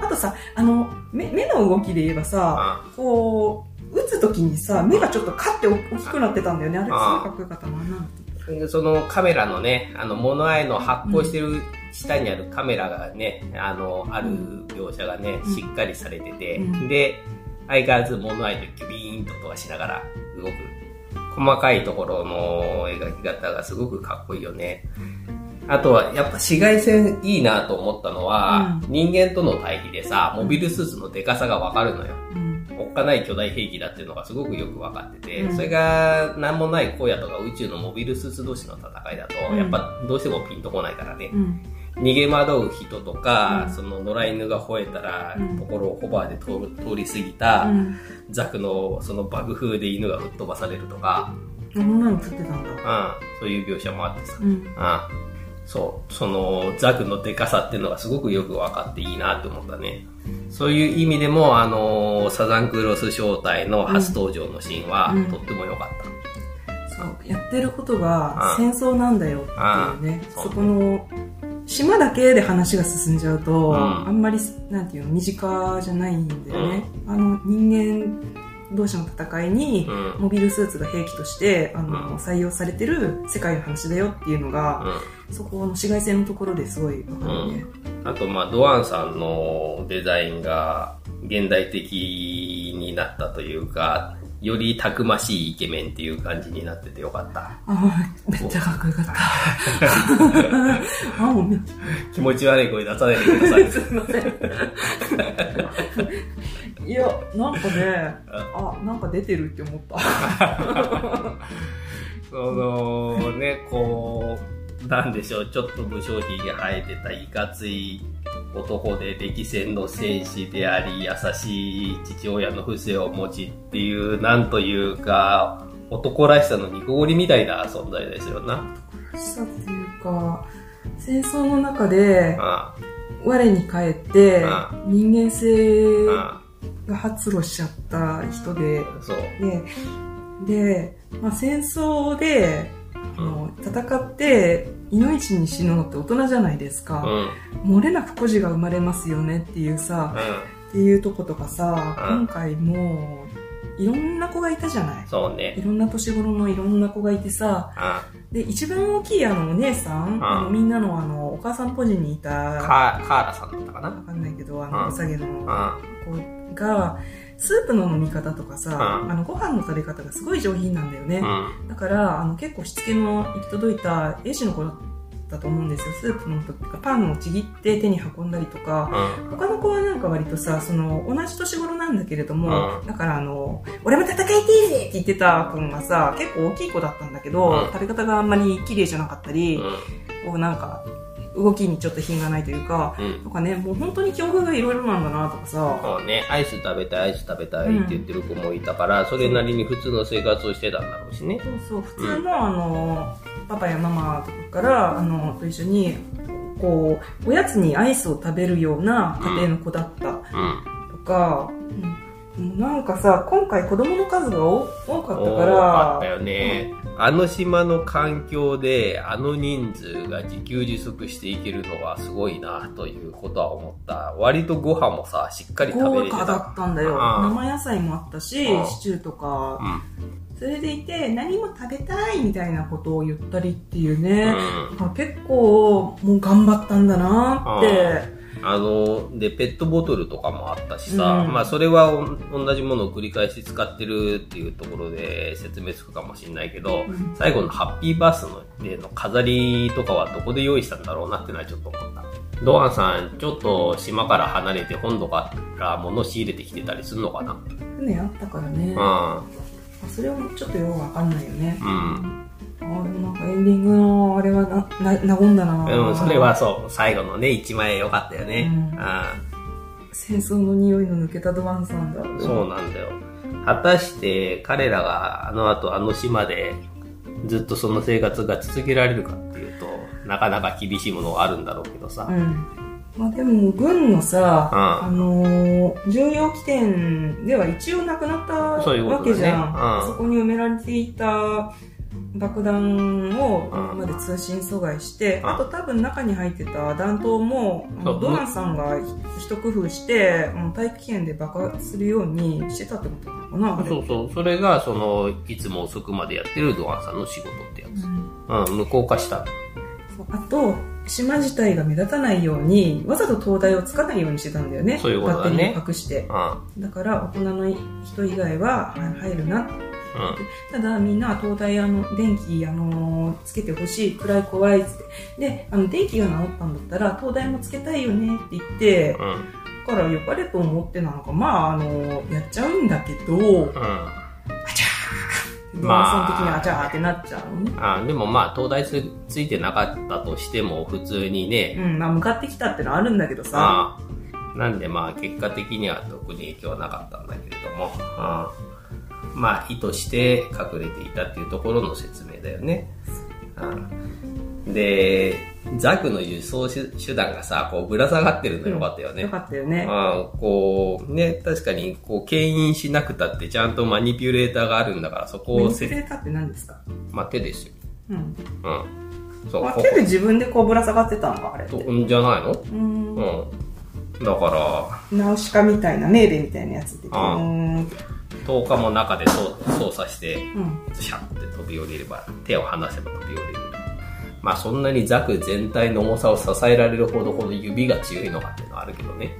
あとさあの目目の動きで言えばさ、こう打つ時にさ目がちょっとカッて大きくなってたんだよね。あれすごいかっこよかったななん。てそのカメラのね、あの物合いの発光してる下にあるカメラがね、あの、ある描写がね、うん。しっかりされてて、うん。で、相変わらず物合いとキュビーンと音がしながら動く。細かいところの描き方がすごくかっこいいよね。あとは、やっぱ紫外線いいなと思ったのは、う人間との対比でさ、モビルスーツのデカさがわかるのよ。うんおっかない巨大兵器だっていうのがすごくよく分かってて、うんそれが何もない荒野とか宇宙のモビルスーツ同士の戦いだと、うんやっぱどうしてもピンとこないからねう、ん逃げ惑う人とか、うん。その野良犬が吠えたら、うん。ところをホバーで通り過ぎた、うん。ザクのそのバグ風で犬が吹っ飛ばされるとか、こんなの撮ってたんだ。うん、そういう描写もあってさ、うん。うん。そう、そのザクのデカさっていうのがすごくよく分かっていいなって思ったね。そういう意味でも、あのサザンクロス招待の初登場のシーンは、うん。とっても良かった。そう。やってることがうん。戦争なんだよっていうね。うん。そこの島だけで話が進んじゃうと、うん。あんまりなんていうの身近じゃないんだよね、あの人間同士の戦いに、うん。モビルスーツが兵器としてあの、うん。採用されてる世界の話だよっていうのが、うそこの紫外線のところですごいわかるね、ん。あと、まあ、ドアンさんのデザインが現代的になったというか、よりたくましいイケメンっていう感じになっててよかった。ああめっちゃかっこよかった。気持ち悪い声出さないでください。すいません。いやなんかねあなんか出てるって思った。そのね、こう、なんでしょう、ちょっと無精ひげ生えてたいかつい男で歴戦の戦士であり、優しい父親の不正を持ちっていう、なんというか、男らしさの煮こごりみたいな存在ですよな。さっていうか戦争の中であ我に返ってあ人間性あが発露しちゃった人で。でで、まあ、戦争であの戦って命に死ぬのって大人じゃないですか、うん。漏れなく孤児が生まれますよねっていうさ、うっていうとことかさ、うん今回もいろんな子がいたじゃないん。そうねい。ろんな年頃のいろんな子がいてさあで一番大きいあのお姉さん、んあのみんなのあのお母さんポジにいたカカーラさんだったかなわかんないけどあのうんおさげのうん。スープの飲み方とかさ、うんあのご飯の食べ方がすごい上品なんだよね、うん。だからあの結構しつけの行き届いた英子の子だったと思うんですよスープの時とかパンをちぎって手に運んだりとかうん。他の子はなんか割とさその同じ年頃なんだけれども、うんだからあの俺も戦いていいぜって言ってた子がさ結構大きい子だったんだけど、うん食べ方があんまり綺麗じゃなかったり、うん。こうなんか動きにちょっと品がないというか、うん。とかね、もう本当に境遇がいろいろなんだなとかさ、そうね、アイス食べたい、アイス食べたいって言ってる子もいたから、それなりに普通の生活をしてたんだろうしね。そうそう、普通の、あの、パパやママとかから、あの、と一緒に、こう、おやつにアイスを食べるような家庭の子だったうん。とか、うん、なんかさ、今回子供の数が多多かったか多かったら、よね。あの島の環境で、あの人数が自給自足していけるのはすごいな、ということは思った。割とご飯もさ、しっかり食べれてた。豪華だったんだよ。うん生野菜もあったしうん、シチューとかう、それでいて、何も食べたいみたいなことを言ったりっていうね、結構、もう頑張ったんだなって。あの、で、ペットボトルとかもあったしさ、うんまあそれはお同じものを繰り返し使ってるっていうところで説明つくかもしれないけど、うん最後のハッピーバースデーの飾りとかはどこで用意したんだろうなってのはちょっと思った。ドアンさん、ちょっと島から離れて本土から物仕入れてきてたりするのかな？船あったからね。うそれはちょっとよくわかんないよね。ん。うん。あなんかエンディングのあれはな、な、和んだなうん、それはそう、最後のね、一枚良かったよね。うん戦争の匂いの抜けたドワンさんだ。うん。そうなんだよ。果たして彼らがあの後あの島でずっとその生活が続けられるかっていうと、なかなか厳しいものがあるんだろうけどさ。うん。まあでも、軍のさ、うんあのー重要起点では一応なくなったそういうことだねわけじゃん。うんそこに埋められていた爆弾をまで通信阻害して、うんあと多分中に入ってた弾頭も、ドランさんが一工夫して、大気圏で爆発するようにしてたってことなのかなそうそう。それが、その、いつも遅くまでやってるドアンさんの仕事ってやうんつ。うん、無効化した。あと、島自体が目立たないように、わざと灯台をつかないようにしてたんだよね。そういうことだね隠して。うん。だから、大人の人以外ははい入るな。うん。ただ、みんな灯台、あの、電気、あのつけてほしい。暗い怖いっつって。で、あの、電気が治ったんだったら、灯台もつけたいよねって言って、うん。だから、良かれと思ってなのか、まあ、あのやっちゃうんだけど、うん。あちゃードまあ的にあちゃーってなっちゃうのね。あでもまあ、東大つついてなかったとしても、普通にね、うん、まあ、向かってきたってのはあるんだけどさ。ああなんでまあ結果的には特に影響はなかったんだけれども、うんまあ意図して隠れていたっていうところの説明だよね。うんで、ザクの輸送手手段がさ、こうぶら下がってるのよかったよね。よかったよね。ああこう、ね、確かに、こう、牽引しなくたってちゃんとマニピュレーターがあるんだから、そこメをせ、ニプレーターって何ですか？まあ手ですよ。うん。うん。そう、あこ手で自分でこうぶら下がってたのか、あれって。こ、んじゃないの？うんうん。だから、ナウシカみたいな、メーベみたいなやつで。ああうん。10日も中で操操作して、シャって飛び降りれば、手を離せば飛び降りれる。まあそんなにザク全体の重さを支えられるほどほど指が強いのかっていうのはあるけどね。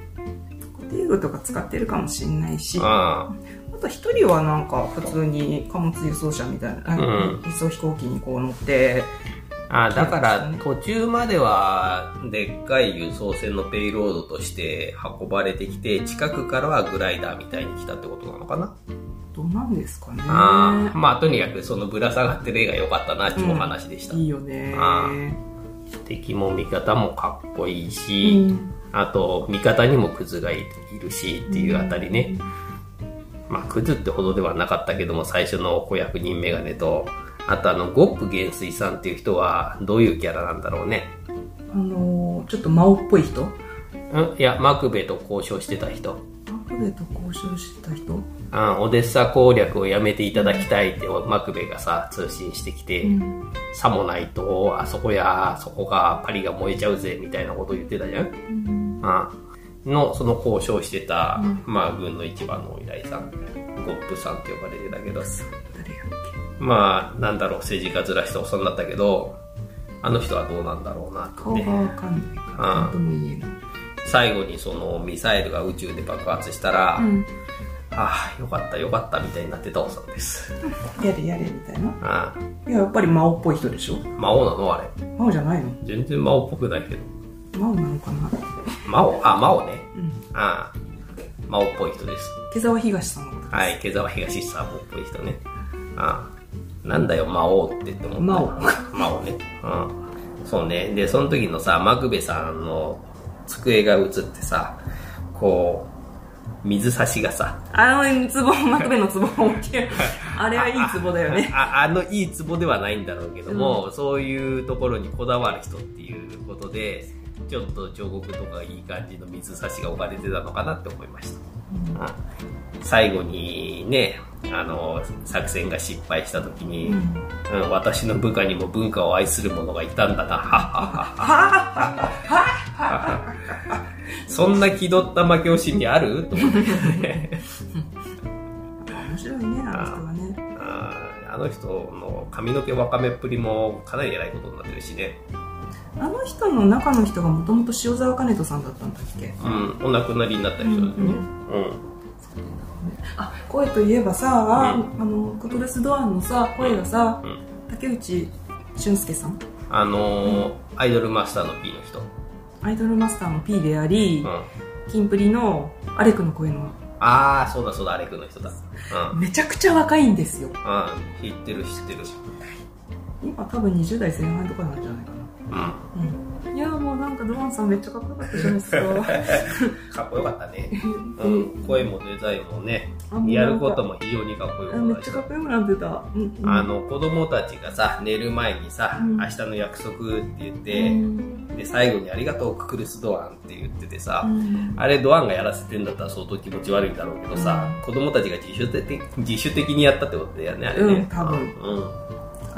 固定具とか使ってるかもしれないし。ああと一人はなんか普通に貨物輸送車みたいな、あうん輸送飛行機にこう乗って、ああだから途中まではでっかい輸送船のペイロードとして運ばれてきて近くからはグライダーみたいに来たってことなのかな、どうなんですかね。ああまあとにかくそのぶら下がってる絵が良かったなっていうお話でした、いいよね。あ敵も味方もかっこいいうし、ん。あと味方にもクズがいるしっていうあたりね、まあクズってほどではなかったけども最初の子役人メガネとあとあのゴップ元帥さんっていう人はどういうキャラなんだろうね。あのー、ちょっと魔王っぽい人？うん？いやマクベと交渉してた人。マクベと交渉してた人？うんオデッサ攻略をやめていただきたいってマクベがさ通信してきて、うん。さもないとあそこやそこがパリが燃えちゃうぜみたいなこと言ってたじゃん？うん。うんのその交渉してた、うん。まあ軍の一番のお依頼さんゴップさんって呼ばれてたけどまあなんだろう政治家ずらしてお世話になったけどあの人はどうなんだろうなってがわかんないから、なんとも言えない。最後にそのミサイルが宇宙で爆発したら、うん。ああよかったよかったみたいになってたおさんです。<laughs> やれやれみたいな。あいや、やっぱり魔王っぽい人でしょ？あ魔王なのあれ。魔王じゃないの？全然魔王っぽくないけど。魔王なのかな？魔王あ魔王ね。うん。ああ。魔王っぽい人です。毛沢東さんのことです。はい、毛沢東さんもっぽい人ね。ああなんだよ、魔王って言って思った。魔王。<laughs> 魔王ね。うん。そうね。で、その時のさ、マクベさんの机が映ってさ、こう、水差しがさ、あの壺、マクベの壺を <laughs> あれはいい壺だよね。ああのいい壺ではないんだろうけども、そういうところにこだわる人っていうことで、ちょっと彫刻とかいい感じの水差しが置かれてたのかなって思いました。うん最後にね、あの、作戦が失敗した時に、うん私の部下にも文化を愛する者がいたんだな。<laughs> そんな気取った負け惜しみある？<laughs> と思って。面白いね、あの人はね。あの人の髪の毛わかめっぷりもかなり偉いことになってるしね。あの人の中の人がもともと塩沢兼人さんだったんだっけ？うん、お亡くなりになった人ですね。うんうん。あ、声といえばさ、あの、コトレスドアンのさ、声がさ、うん竹内俊介さん？あのーアイドルマスターの P の人。アイドルマスターの P でありうん。、キンプリのアレクの声の、ああ、そうだそうだ、アレクの人だ。うん。めちゃくちゃ若いんですよ。うん、知ってる知ってる。今多分20代前半とかなんじゃないかうん。な。うん。いや、もうなんかドアンさんめっちゃかっこよかったじゃないですか。<laughs> かっこよかったね。ううんん。声もデザインもねやることも非常にかっこよあめっかっちゃかっこよくなってた。うんうんた。あの、子供たちがさ、寝る前にさ、うん明日の約束って言っうて、んで、最後にありがとう、ククルスドアンって言っててさ、うんあれドアンがやらせてんだったら相当気持ち悪いんだろうけどさ、子供たちが自主的自主的にやったってことだよね、あれね。うん多分うん。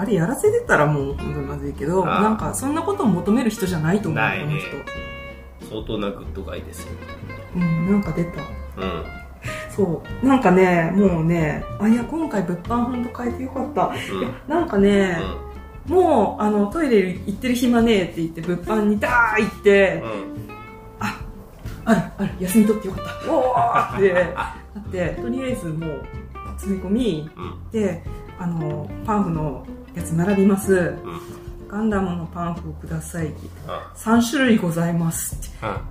あれやらせてたらもう本当にまずいけど、なんかそんなことを求める人じゃないと思う、ないねこ相当なグッドガイですよ。の人。うん、なんか出た。うん。そう。なんかね、もうね、あ、いや、今回物販ほんと変えてよかった。うんなんかね、もう、あの、トイレ行ってる暇ねえって言って、物販にダー行って、あ、ある、ある、休み取ってよかった。おーって、だって、とりあえずもう、詰め込み、うん。うん。で、あの、パンフのやつ並びます。うん。ガンダムのパンフをくださいって。言って、あ3種類ございますって。あ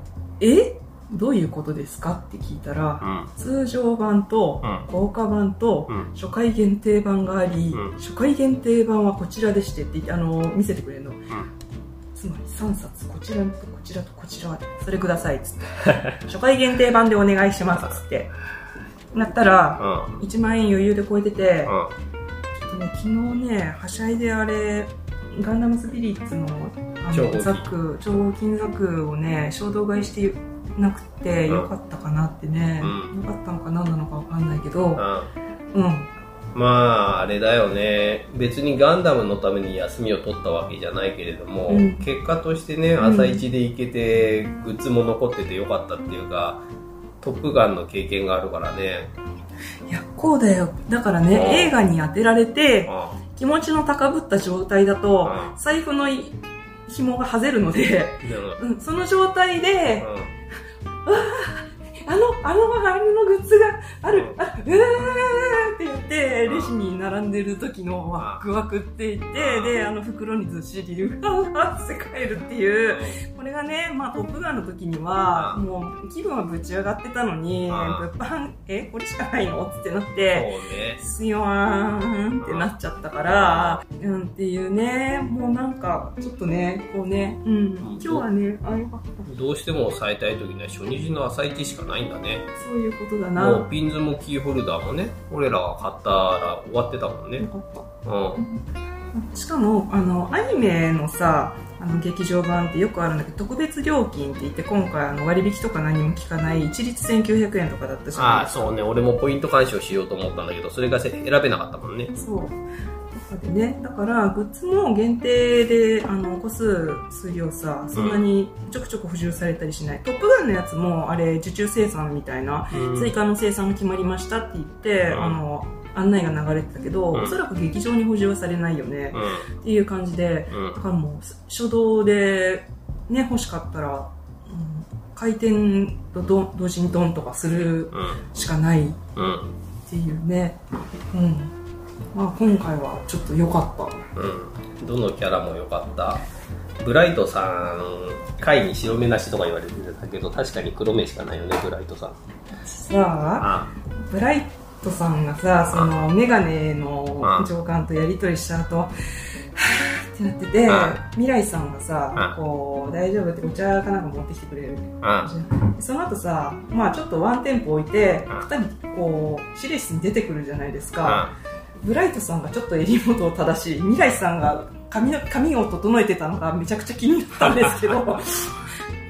え？どういうことですか？って聞いたら、うん。通常版とうん。豪華版とうん。初回限定版があり、うん。初回限定版はこちらでしてって言ってあの見せてくれるの、ん。つまり3冊こちらとこちらとこちらそれくださいっつって。<laughs> 初回限定版でお願いしますっつって。なったらうん。1万円余裕で超えてて、ね昨日ねはしゃいであれガンダムスピリッツのあのザク超合金ザクをね衝動買いしてなくてうん。よかったかなってね、うん。よかったのか何なのかわかんないけど。うん。うん。まあ、あれだよね。別にガンダムのために休みを取ったわけじゃないけれども、うん。結果としてね、ん。朝一で行けて、グッズも残っててよかったっていうか、トップガンの経験があるからね。いやこうだよ。だからねうん。映画に当てられてあ気持ちの高ぶった状態だとうん。財布のい紐が外れるので、うん、その状態でうあ <laughs> の、あの、あれのグッズがある、うん。あ、うーって言って、レジに並んでる時のワクワクって言って、うん。で、あの袋にずっしり、うわーって帰るっていう、ん。これがね、まあ、トップガンの時には、うん。もう気分はぶち上がってたのに、うん。物販、え、これしかないの？ってなって、ね。すよーんってなっちゃったから、うん。っていうね、もうなんか、ちょっとね、こうね、うん、今日はね、あ、よかった。どうしても抑えたい時には初日の朝一しかないんだね。そういうことだもな。うピンズもキーホルダーもね、俺らが買ったら終わってたもんねよ。かった。うん。しかもあのアニメのさあの劇場版ってよくあるんだけど特別料金って言って今回あの割引とか何も効かない一律1900円とかだったじゃああ、ないですかそうね。俺もポイント干渉しようと思ったんだけど、それがせ選べなかったもんね。そうとかでね。だからグッズも限定であの個数数量さそんなにちょくちょく補充されたりしない、トップガンのやつもあれ受注生産みたいな、うん。追加の生産が決まりましたって言って、うん。あの案内が流れてたけど、うん。おそらく劇場に補充はされないよね、うっていう感じでだ。からもう初動でね欲しかったら、うん、回転とど同時にドンとかするうん。しかないっうん。ていうね。うんまあ今回はちょっと良かったうん。どのキャラも良かった。ブライトさん、回に白目なしとか言われてたけど、確かに黒目しかないよね、ブライトさん。さああブライトさんがさそのメガネのうん上官とやり取りした後はぁってなっててうん未来さんがさうんこう大丈夫ってお茶かなんか持ってきてくれるうん。その後さまあちょっとワンテンポ置いてうん二人こう指令室に出てくるじゃないですうかん。ブライトさんがちょっと襟元を正し未来さんが髪の髪を整えてたのがめちゃくちゃ気になったんですけど。<laughs>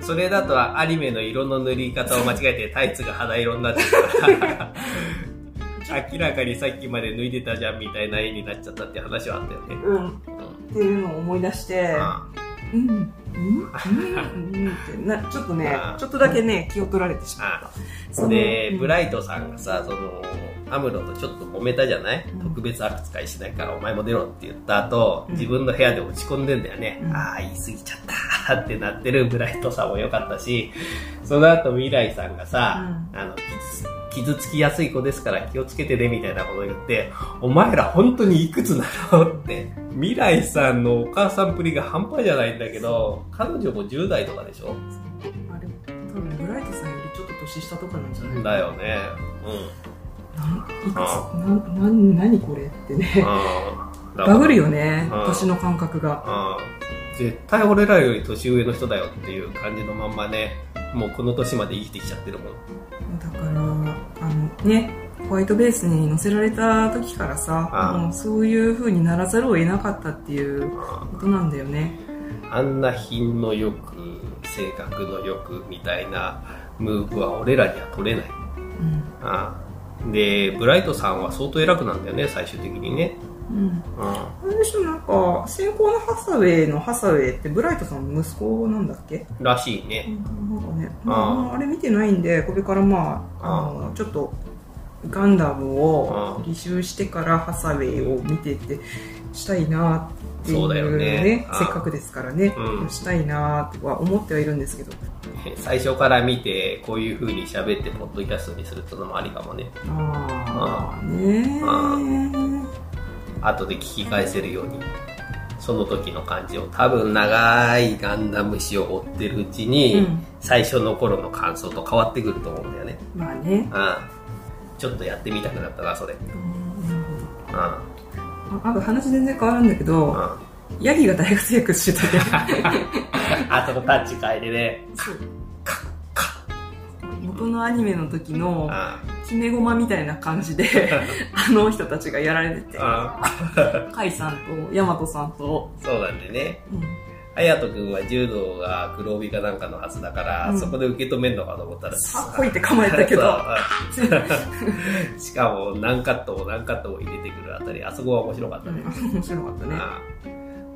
それだとアニメの色の塗り方を間違えてタイツが肌色になっちゃうから明らかにさっきまで脱いでたじゃんみたいな絵になっちゃったって話はあったよね。うん。っうんていうのを思い出して。うんうん。うん。うん。ってなちょっとねちょっとだけね気を取られてしまったで、ブライトさん。がさ、その、アムロとちょっと揉めたじゃない、特別扱いしないからお前も出ろって言った後、自分の部屋で落ち込ん。でん。だよね。ああ、言い過ぎちゃったってなってるブライトさん。も良かったし、その後未来さん。がさ、うあの、傷つきやすい子ですから気をつけてねみたいなことを言って、お前ら本当にいくつなの？って。未来さんのお母さんぷりが半端じゃないんだけど、彼女も10代とかでしょ？あれ多分ブライトさんよりちょっと年下とかなんじゃない？だよね。なん。いくつ？あなん。なん何これってね。バグるよねうん。年の感覚が。うん。絶対俺らより年上の人だよっていう感じのまんまね、もうこの年まで生きてきちゃってるもん。だからあのねホワイトベースに乗せられた時からさもうそういう風にならざるを得なかったっていうことなんだよねあんな品のよく、性格のよくみたいなムーブは俺らには取れない。うんああで、ブライトさんは相当偉くなんだよね、最終的にね。うんうん。あれでしょなんか先行のハサウェイのハサウェイってブライトさんの息子なんだっけ？らしいね。なんかね、あまあ、あれ見てないんでこれからまああのちょっとガンダムを履修してからハサウェイを見てってしたいなそうだよねあせっかくですからね、うんしたいなっては思ってはいるんですけど最初から見て、こういう風に喋って、ポッドキャストにするっていうのもありかもね。ああね後で聞き返せるように。その時の感じを多分長いガンダム史を追ってるうちに、うん最初の頃の感想と変わってくると思うんだよね。まあねうん。ちょっとやってみたくなったな、それ。うんうん。ああと話全然変わるんだけど、うん。ヤギが大活躍してたね <laughs> あそこタッチ変えてね。元のアニメの時のうん。決め駒みたいな感じで <laughs> あの人たちがやられててうん。カイさんとヤマトさんと、そうなんでね。うん隼人君は柔道が黒帯かなんかのはずだから、うん。そこで受け止めるのかと思ったら、さっこいって構えたけどしかも何カットも何カットも入れてくるあたり、あそこは面白かったね。うん面白かったね。あ。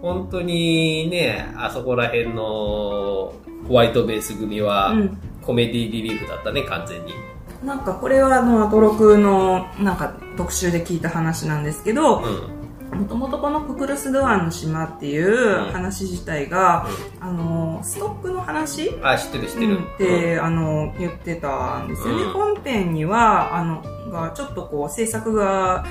本当にね、あそこら辺のホワイトベース組はうん。コメディリリーフだったね、完全に。なんかこれはあのアトロクのなんか特集で聞いた話なんですけどうん。もともとこのククルス・ドアンの島っていう話自体が、あのストックの話あ、知ってる知ってる。うん。って、あの言ってたんですよね、うん。本編にはあのがちょっとこう制作が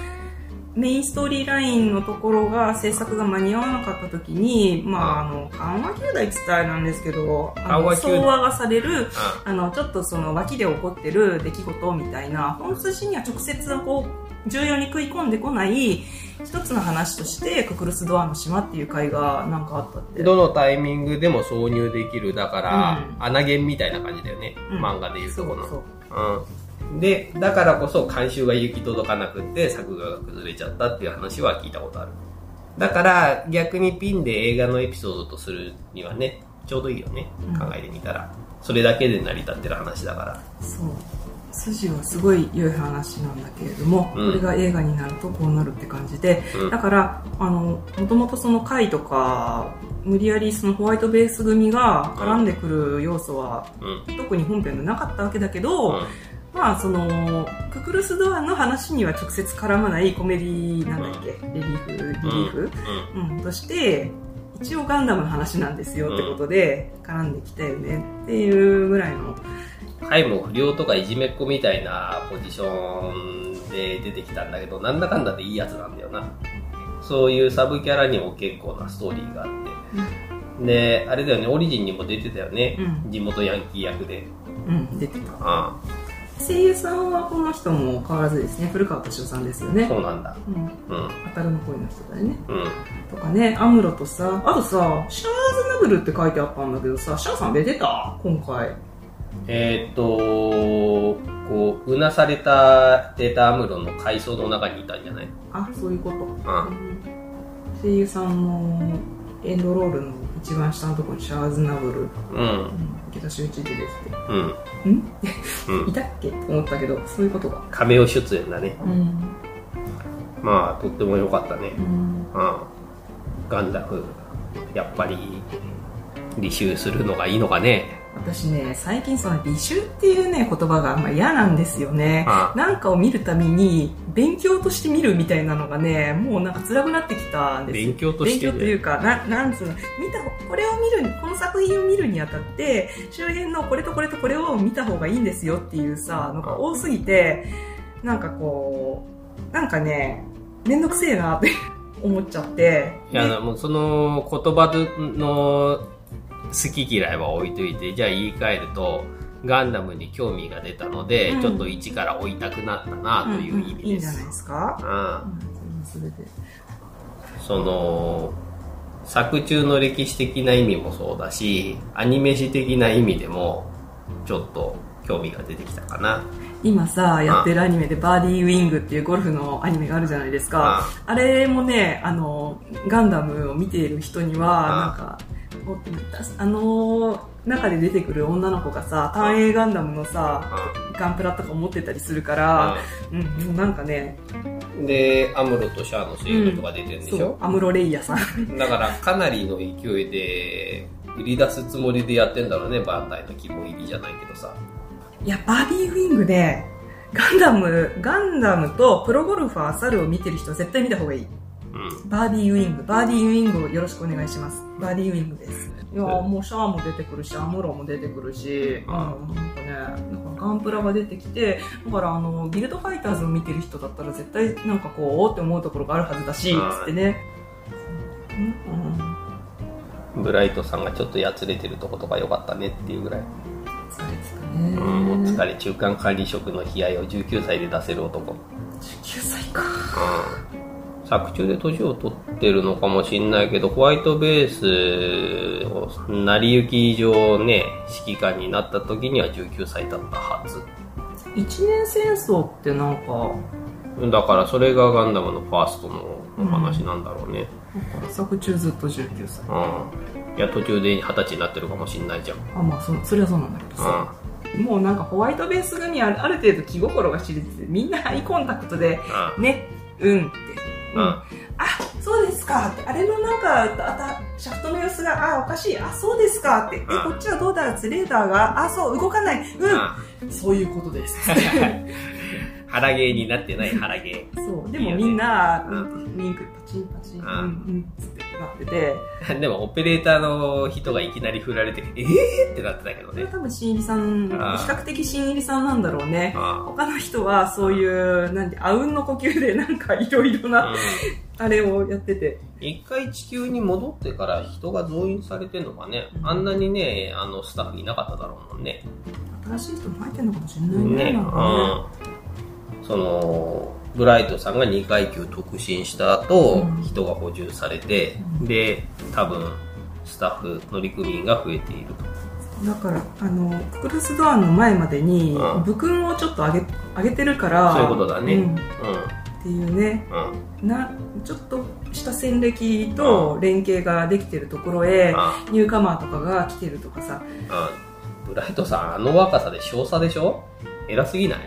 メインストーリーラインのところが制作が間に合わなかった時に、まあ、あの緩和球大って言ったなんですけどあ和球総和がされるああのちょっとその脇で起こってる出来事みたいな本筋には直接こう重要に食い込んでこない一つの話としてククルス・ドアンの島っていう回がなんかあったって。どのタイミングでも挿入できる、だから、うん。穴弦みたいな感じだよね。うん。漫画でいうとこの。そう。うん。で、だからこそ監修が行き届かなくって作画が崩れちゃったっていう話は聞いたことある。だから逆にピンで映画のエピソードとするにはね、ちょうどいいよね。うん考えてみたら。それだけで成り立ってる話だから。そう筋はすごい良い話なんだけれども、うんこれが映画になるとこうなるって感じで、うんだからあのもともとその回とか無理やりそのホワイトベース組が絡んでくる要素はうん。特に本編でなかったわけだけど、うんまあそのククルス・ドアンの話には直接絡まないコメディなんだっけ、レリーフ？リリーフ、うん。として一応ガンダムの話なんですよってことで絡んできたよね。っていうぐらいの。回も不良とかいじめっ子みたいなポジションで出てきたんだけど、なんだかんだでいいやつなんだよな。そういうサブキャラにも結構なストーリーがあって。で、あれだよね、オリジンにも出てたよね。うん。地元ヤンキー役で。うん。出てた。あ声優さんはこの人も変わらずですね古川敏夫さんですよねそうなんだ。うんうん。当たるの声の人だよねうん。とかねアムロとさあとさシャーズナブルって書いてあったんだけどさシャアさん出てた？今回えーっと、こう、うなされたデータアムロの階層の中にいたんじゃない？あそういうことうん。声優さんのエンドロールの一番下のところにシャーズナブル、うん。うん、池田修一出てきてうん。ん？うんいたっけ？と思ったけどそういうことがカメオ出演だね。うんまあ、とっても良かったね。うんうん。ガンダム、やっぱり、履修するのがいいのかね。私ね最近その履修っていうね言葉がま嫌なんですよね。あなんかを見るために勉強として見るみたいなのがねもうなんか辛くなってきたんです。よ勉強として勉強というかななんつうの見たこれを見るこの作品を見るにあたって周辺のこれとこれとこれを見た方がいいんですよっていうさのが多すぎてなんかこうなんかねめんどくせえなって <laughs> 思っちゃって。いや、でもうその言葉の好き嫌いは置いといて、じゃあ言い換えると、ガンダムに興味が出たので、うん。ちょっと一から追いたくなったなという意味です。いいんじゃないですか、うん。うん、それで。その、作中の歴史的な意味もそうだし、アニメ史的な意味でも、ちょっと興味が出てきたかな。今さやってるアニメでバーディーウィングっていうゴルフのアニメがあるじゃないですか。あれもねあのガンダムを見ている人にはあなんかおあの中で出てくる女の子がさ単影ガンダムのさガンプラとか持ってたりするからうん。もうなんかねうんで、アムロとシャアの声優とか出てるんでしょ、そうアムロレイヤさん。だからかなりの勢いで売り出すつもりでやってんだろうねバンダイの肝煎りじゃないけどさ。いやバーディーウィングでガンダムガンダムとプロゴルファーサルを見てる人は絶対見た方がいい。うんバーディーウィング、バーディーウィングをよろしくお願いします。バーディーウィングです。いやーもうシャアも出てくるし、アムロも出てくるし、うん、なんかね、なんかガンプラが出てきて、だからあの、ギルドファイターズを見てる人だったら絶対なんかこう、おーって思うところがあるはずだし、うんつってね。うん、ブライトさんがちょっとやつれてるとことか良かったねっていうぐらい、疲れてたね。うん、お疲れ中間管理職の悲哀を19歳で出せる男、うん、19歳か。作中で年を取ってるのかもしんないけどホワイトベースを成り行き上ね指揮官になった時には19歳だったはず一年戦争ってなんか、だからそれがガンダムのファーストのお話なんだろうねなんか作中ずっと19歳。うん、いや途中で二十歳になってるかもしんないじゃん、あ、まあそ、それはそうなんだけどさ。もうなんかホワイトベース組はある程度気心が知れてて、みんなアイコンタクトで、うんね、うんって。うんあ、そうですか。あれのなんか、シャフトの様子が、あ、おかしい。あ、そうですかって。え、んこっちはどうだ？レーダーが、あ、そう、動かない。うんうん。そういうことです。<laughs> 腹芸になってない腹芸そう。でもみんな、うんうんウィンク、パチンパチン、うん、うん、ってなってて、でもオペレーターの人がいきなり振られてえーってなってたけどね多分新入りさん、比較的新入りさんなんだろうね。他の人はそういう、なんで、あうんの呼吸でなんかいろいろな、うんあれをやってて。一回地球に戻ってから人が増員されてんのかね、あんなにねあのスタッフいなかっただろうもんね新しい人も入ってんのかもしれないね。ねなんかうんそのブライトさんが2階級特進した後、うん。人が補充されて、うん。で多分スタッフ乗組員が増えていると。だから、あの、クロスドアの前までにうん、部訓をちょっと上げ、上げてるから、そういうことだね。うん。っうていうね、んうん。な、ちょっとした戦歴と連携ができてるところへ、あニューカマーとかが来てるとかさ、あブライトさんあの若さで少佐でしょ？偉すぎない？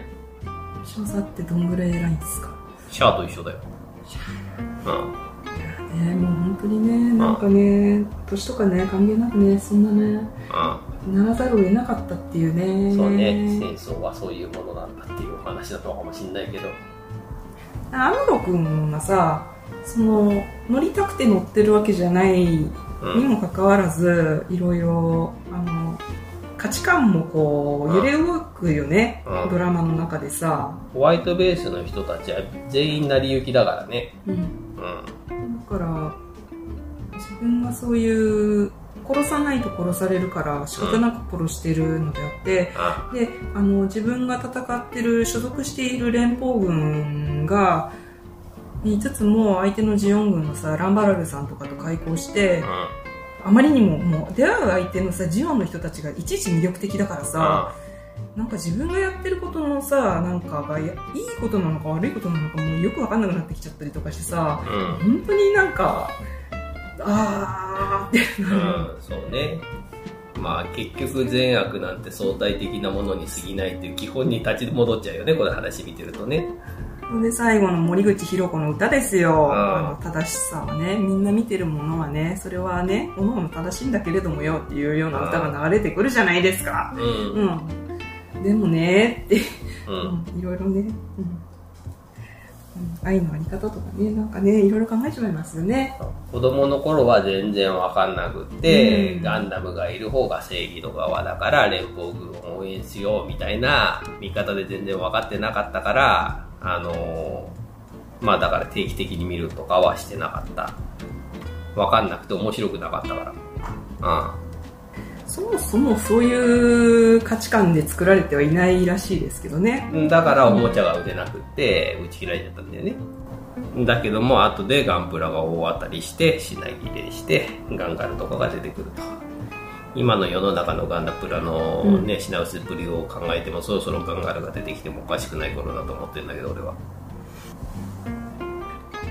ってどんぐらい偉いんですか？シャアと一緒だよ。うん。ねもう本当にね、なんかね、年とかね、関係なくね、そんなね、うならざるを得なかったっていうね。んそうね戦争はそういうものなんだっていうお話だったのかもしれないけど。アムロ君がさ、その、乗りたくて乗ってるわけじゃないにうんもかかわらず、いろいろ、あの、価値観もこう、揺れ動くよね、うん。ドラマの中でさ。ホワイトベースの人たちは全員成り行きだからね。うん。うん。だから、自分がそういう殺さないと殺されるから仕方なく殺してるのであって、あであの自分が戦ってる所属している連邦軍が言いつつも相手のジオン軍のさランバラルさんとかと開口してああまりにももう出会う相手のさジオンの人たちがいちいち魅力的だからさあなんか自分がやってることのさなんかがやいいことなのか悪いことなのかもうよく分かんなくなってきちゃったりとかしてさうん本当になんかあーってうん、そうね。まあ結局善悪なんて相対的なものに過ぎないっていう基本に立ち戻っちゃうよね、この話見てるとね。で最後の森口博子の歌ですよ、うんあの正しさはねみんな見てるものはねそれはねおのおの正しいんだけれどもよっていうような歌が流れてくるじゃないですか。うん。うん。でもねって、う。うん。ん、いろいろね、うん。うん。愛のあり方とかねなんかねいろいろ考えちまいますよね。子供の頃は全然わかんなくって、うん。ガンダムがいる方が正義の側だから連邦軍を応援しようみたいな見方で全然分かってなかったから、あのーまあだから定期的に見るとかはしてなかった。分かんなくて面白くなかったから。そもそもそういう価値観で作られてはいないらしいですけどねうん。だからおもちゃが売れなくって打ち切られちゃったんだよね。だけども後でガンプラが大当たりして品切れしてガンガルとかが出てくると今の世の中のガンダプラの、ね品薄ぶりを考えてもそろそろガンガルが出てきてもおかしくない頃だと思ってるんだけど俺は。っ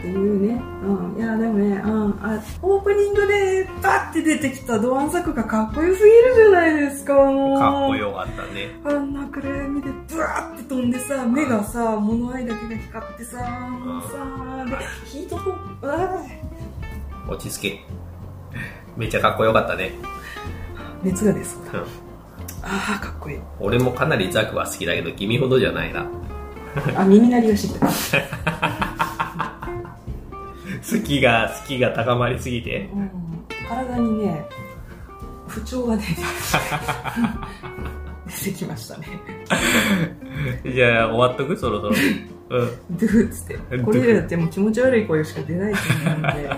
ていうね、うん、いやでもね、うん、あオープニングでバッて出てきたドアンサクがかっこよすぎるじゃないですかもう。かっこよかったね。あんな暗闇でブワーって飛んでさ目がさ物合いだけが光ってさもうさでヒートポップあ落ち着け。めっちゃかっこよかったね、ー熱が出そうだ。うん、あーかっこいい。俺もかなりザクは好きだけど君ほどじゃないな。あ耳鳴りがしてきた好きが好きが高まりすぎて？うん。体にね不調がね <laughs> 出てきましたね。じゃあ終わっとく？そろそろ。うん。<laughs> ドゥーっつって。これ以上やってもう気持ち悪い声しか出ないと思うんで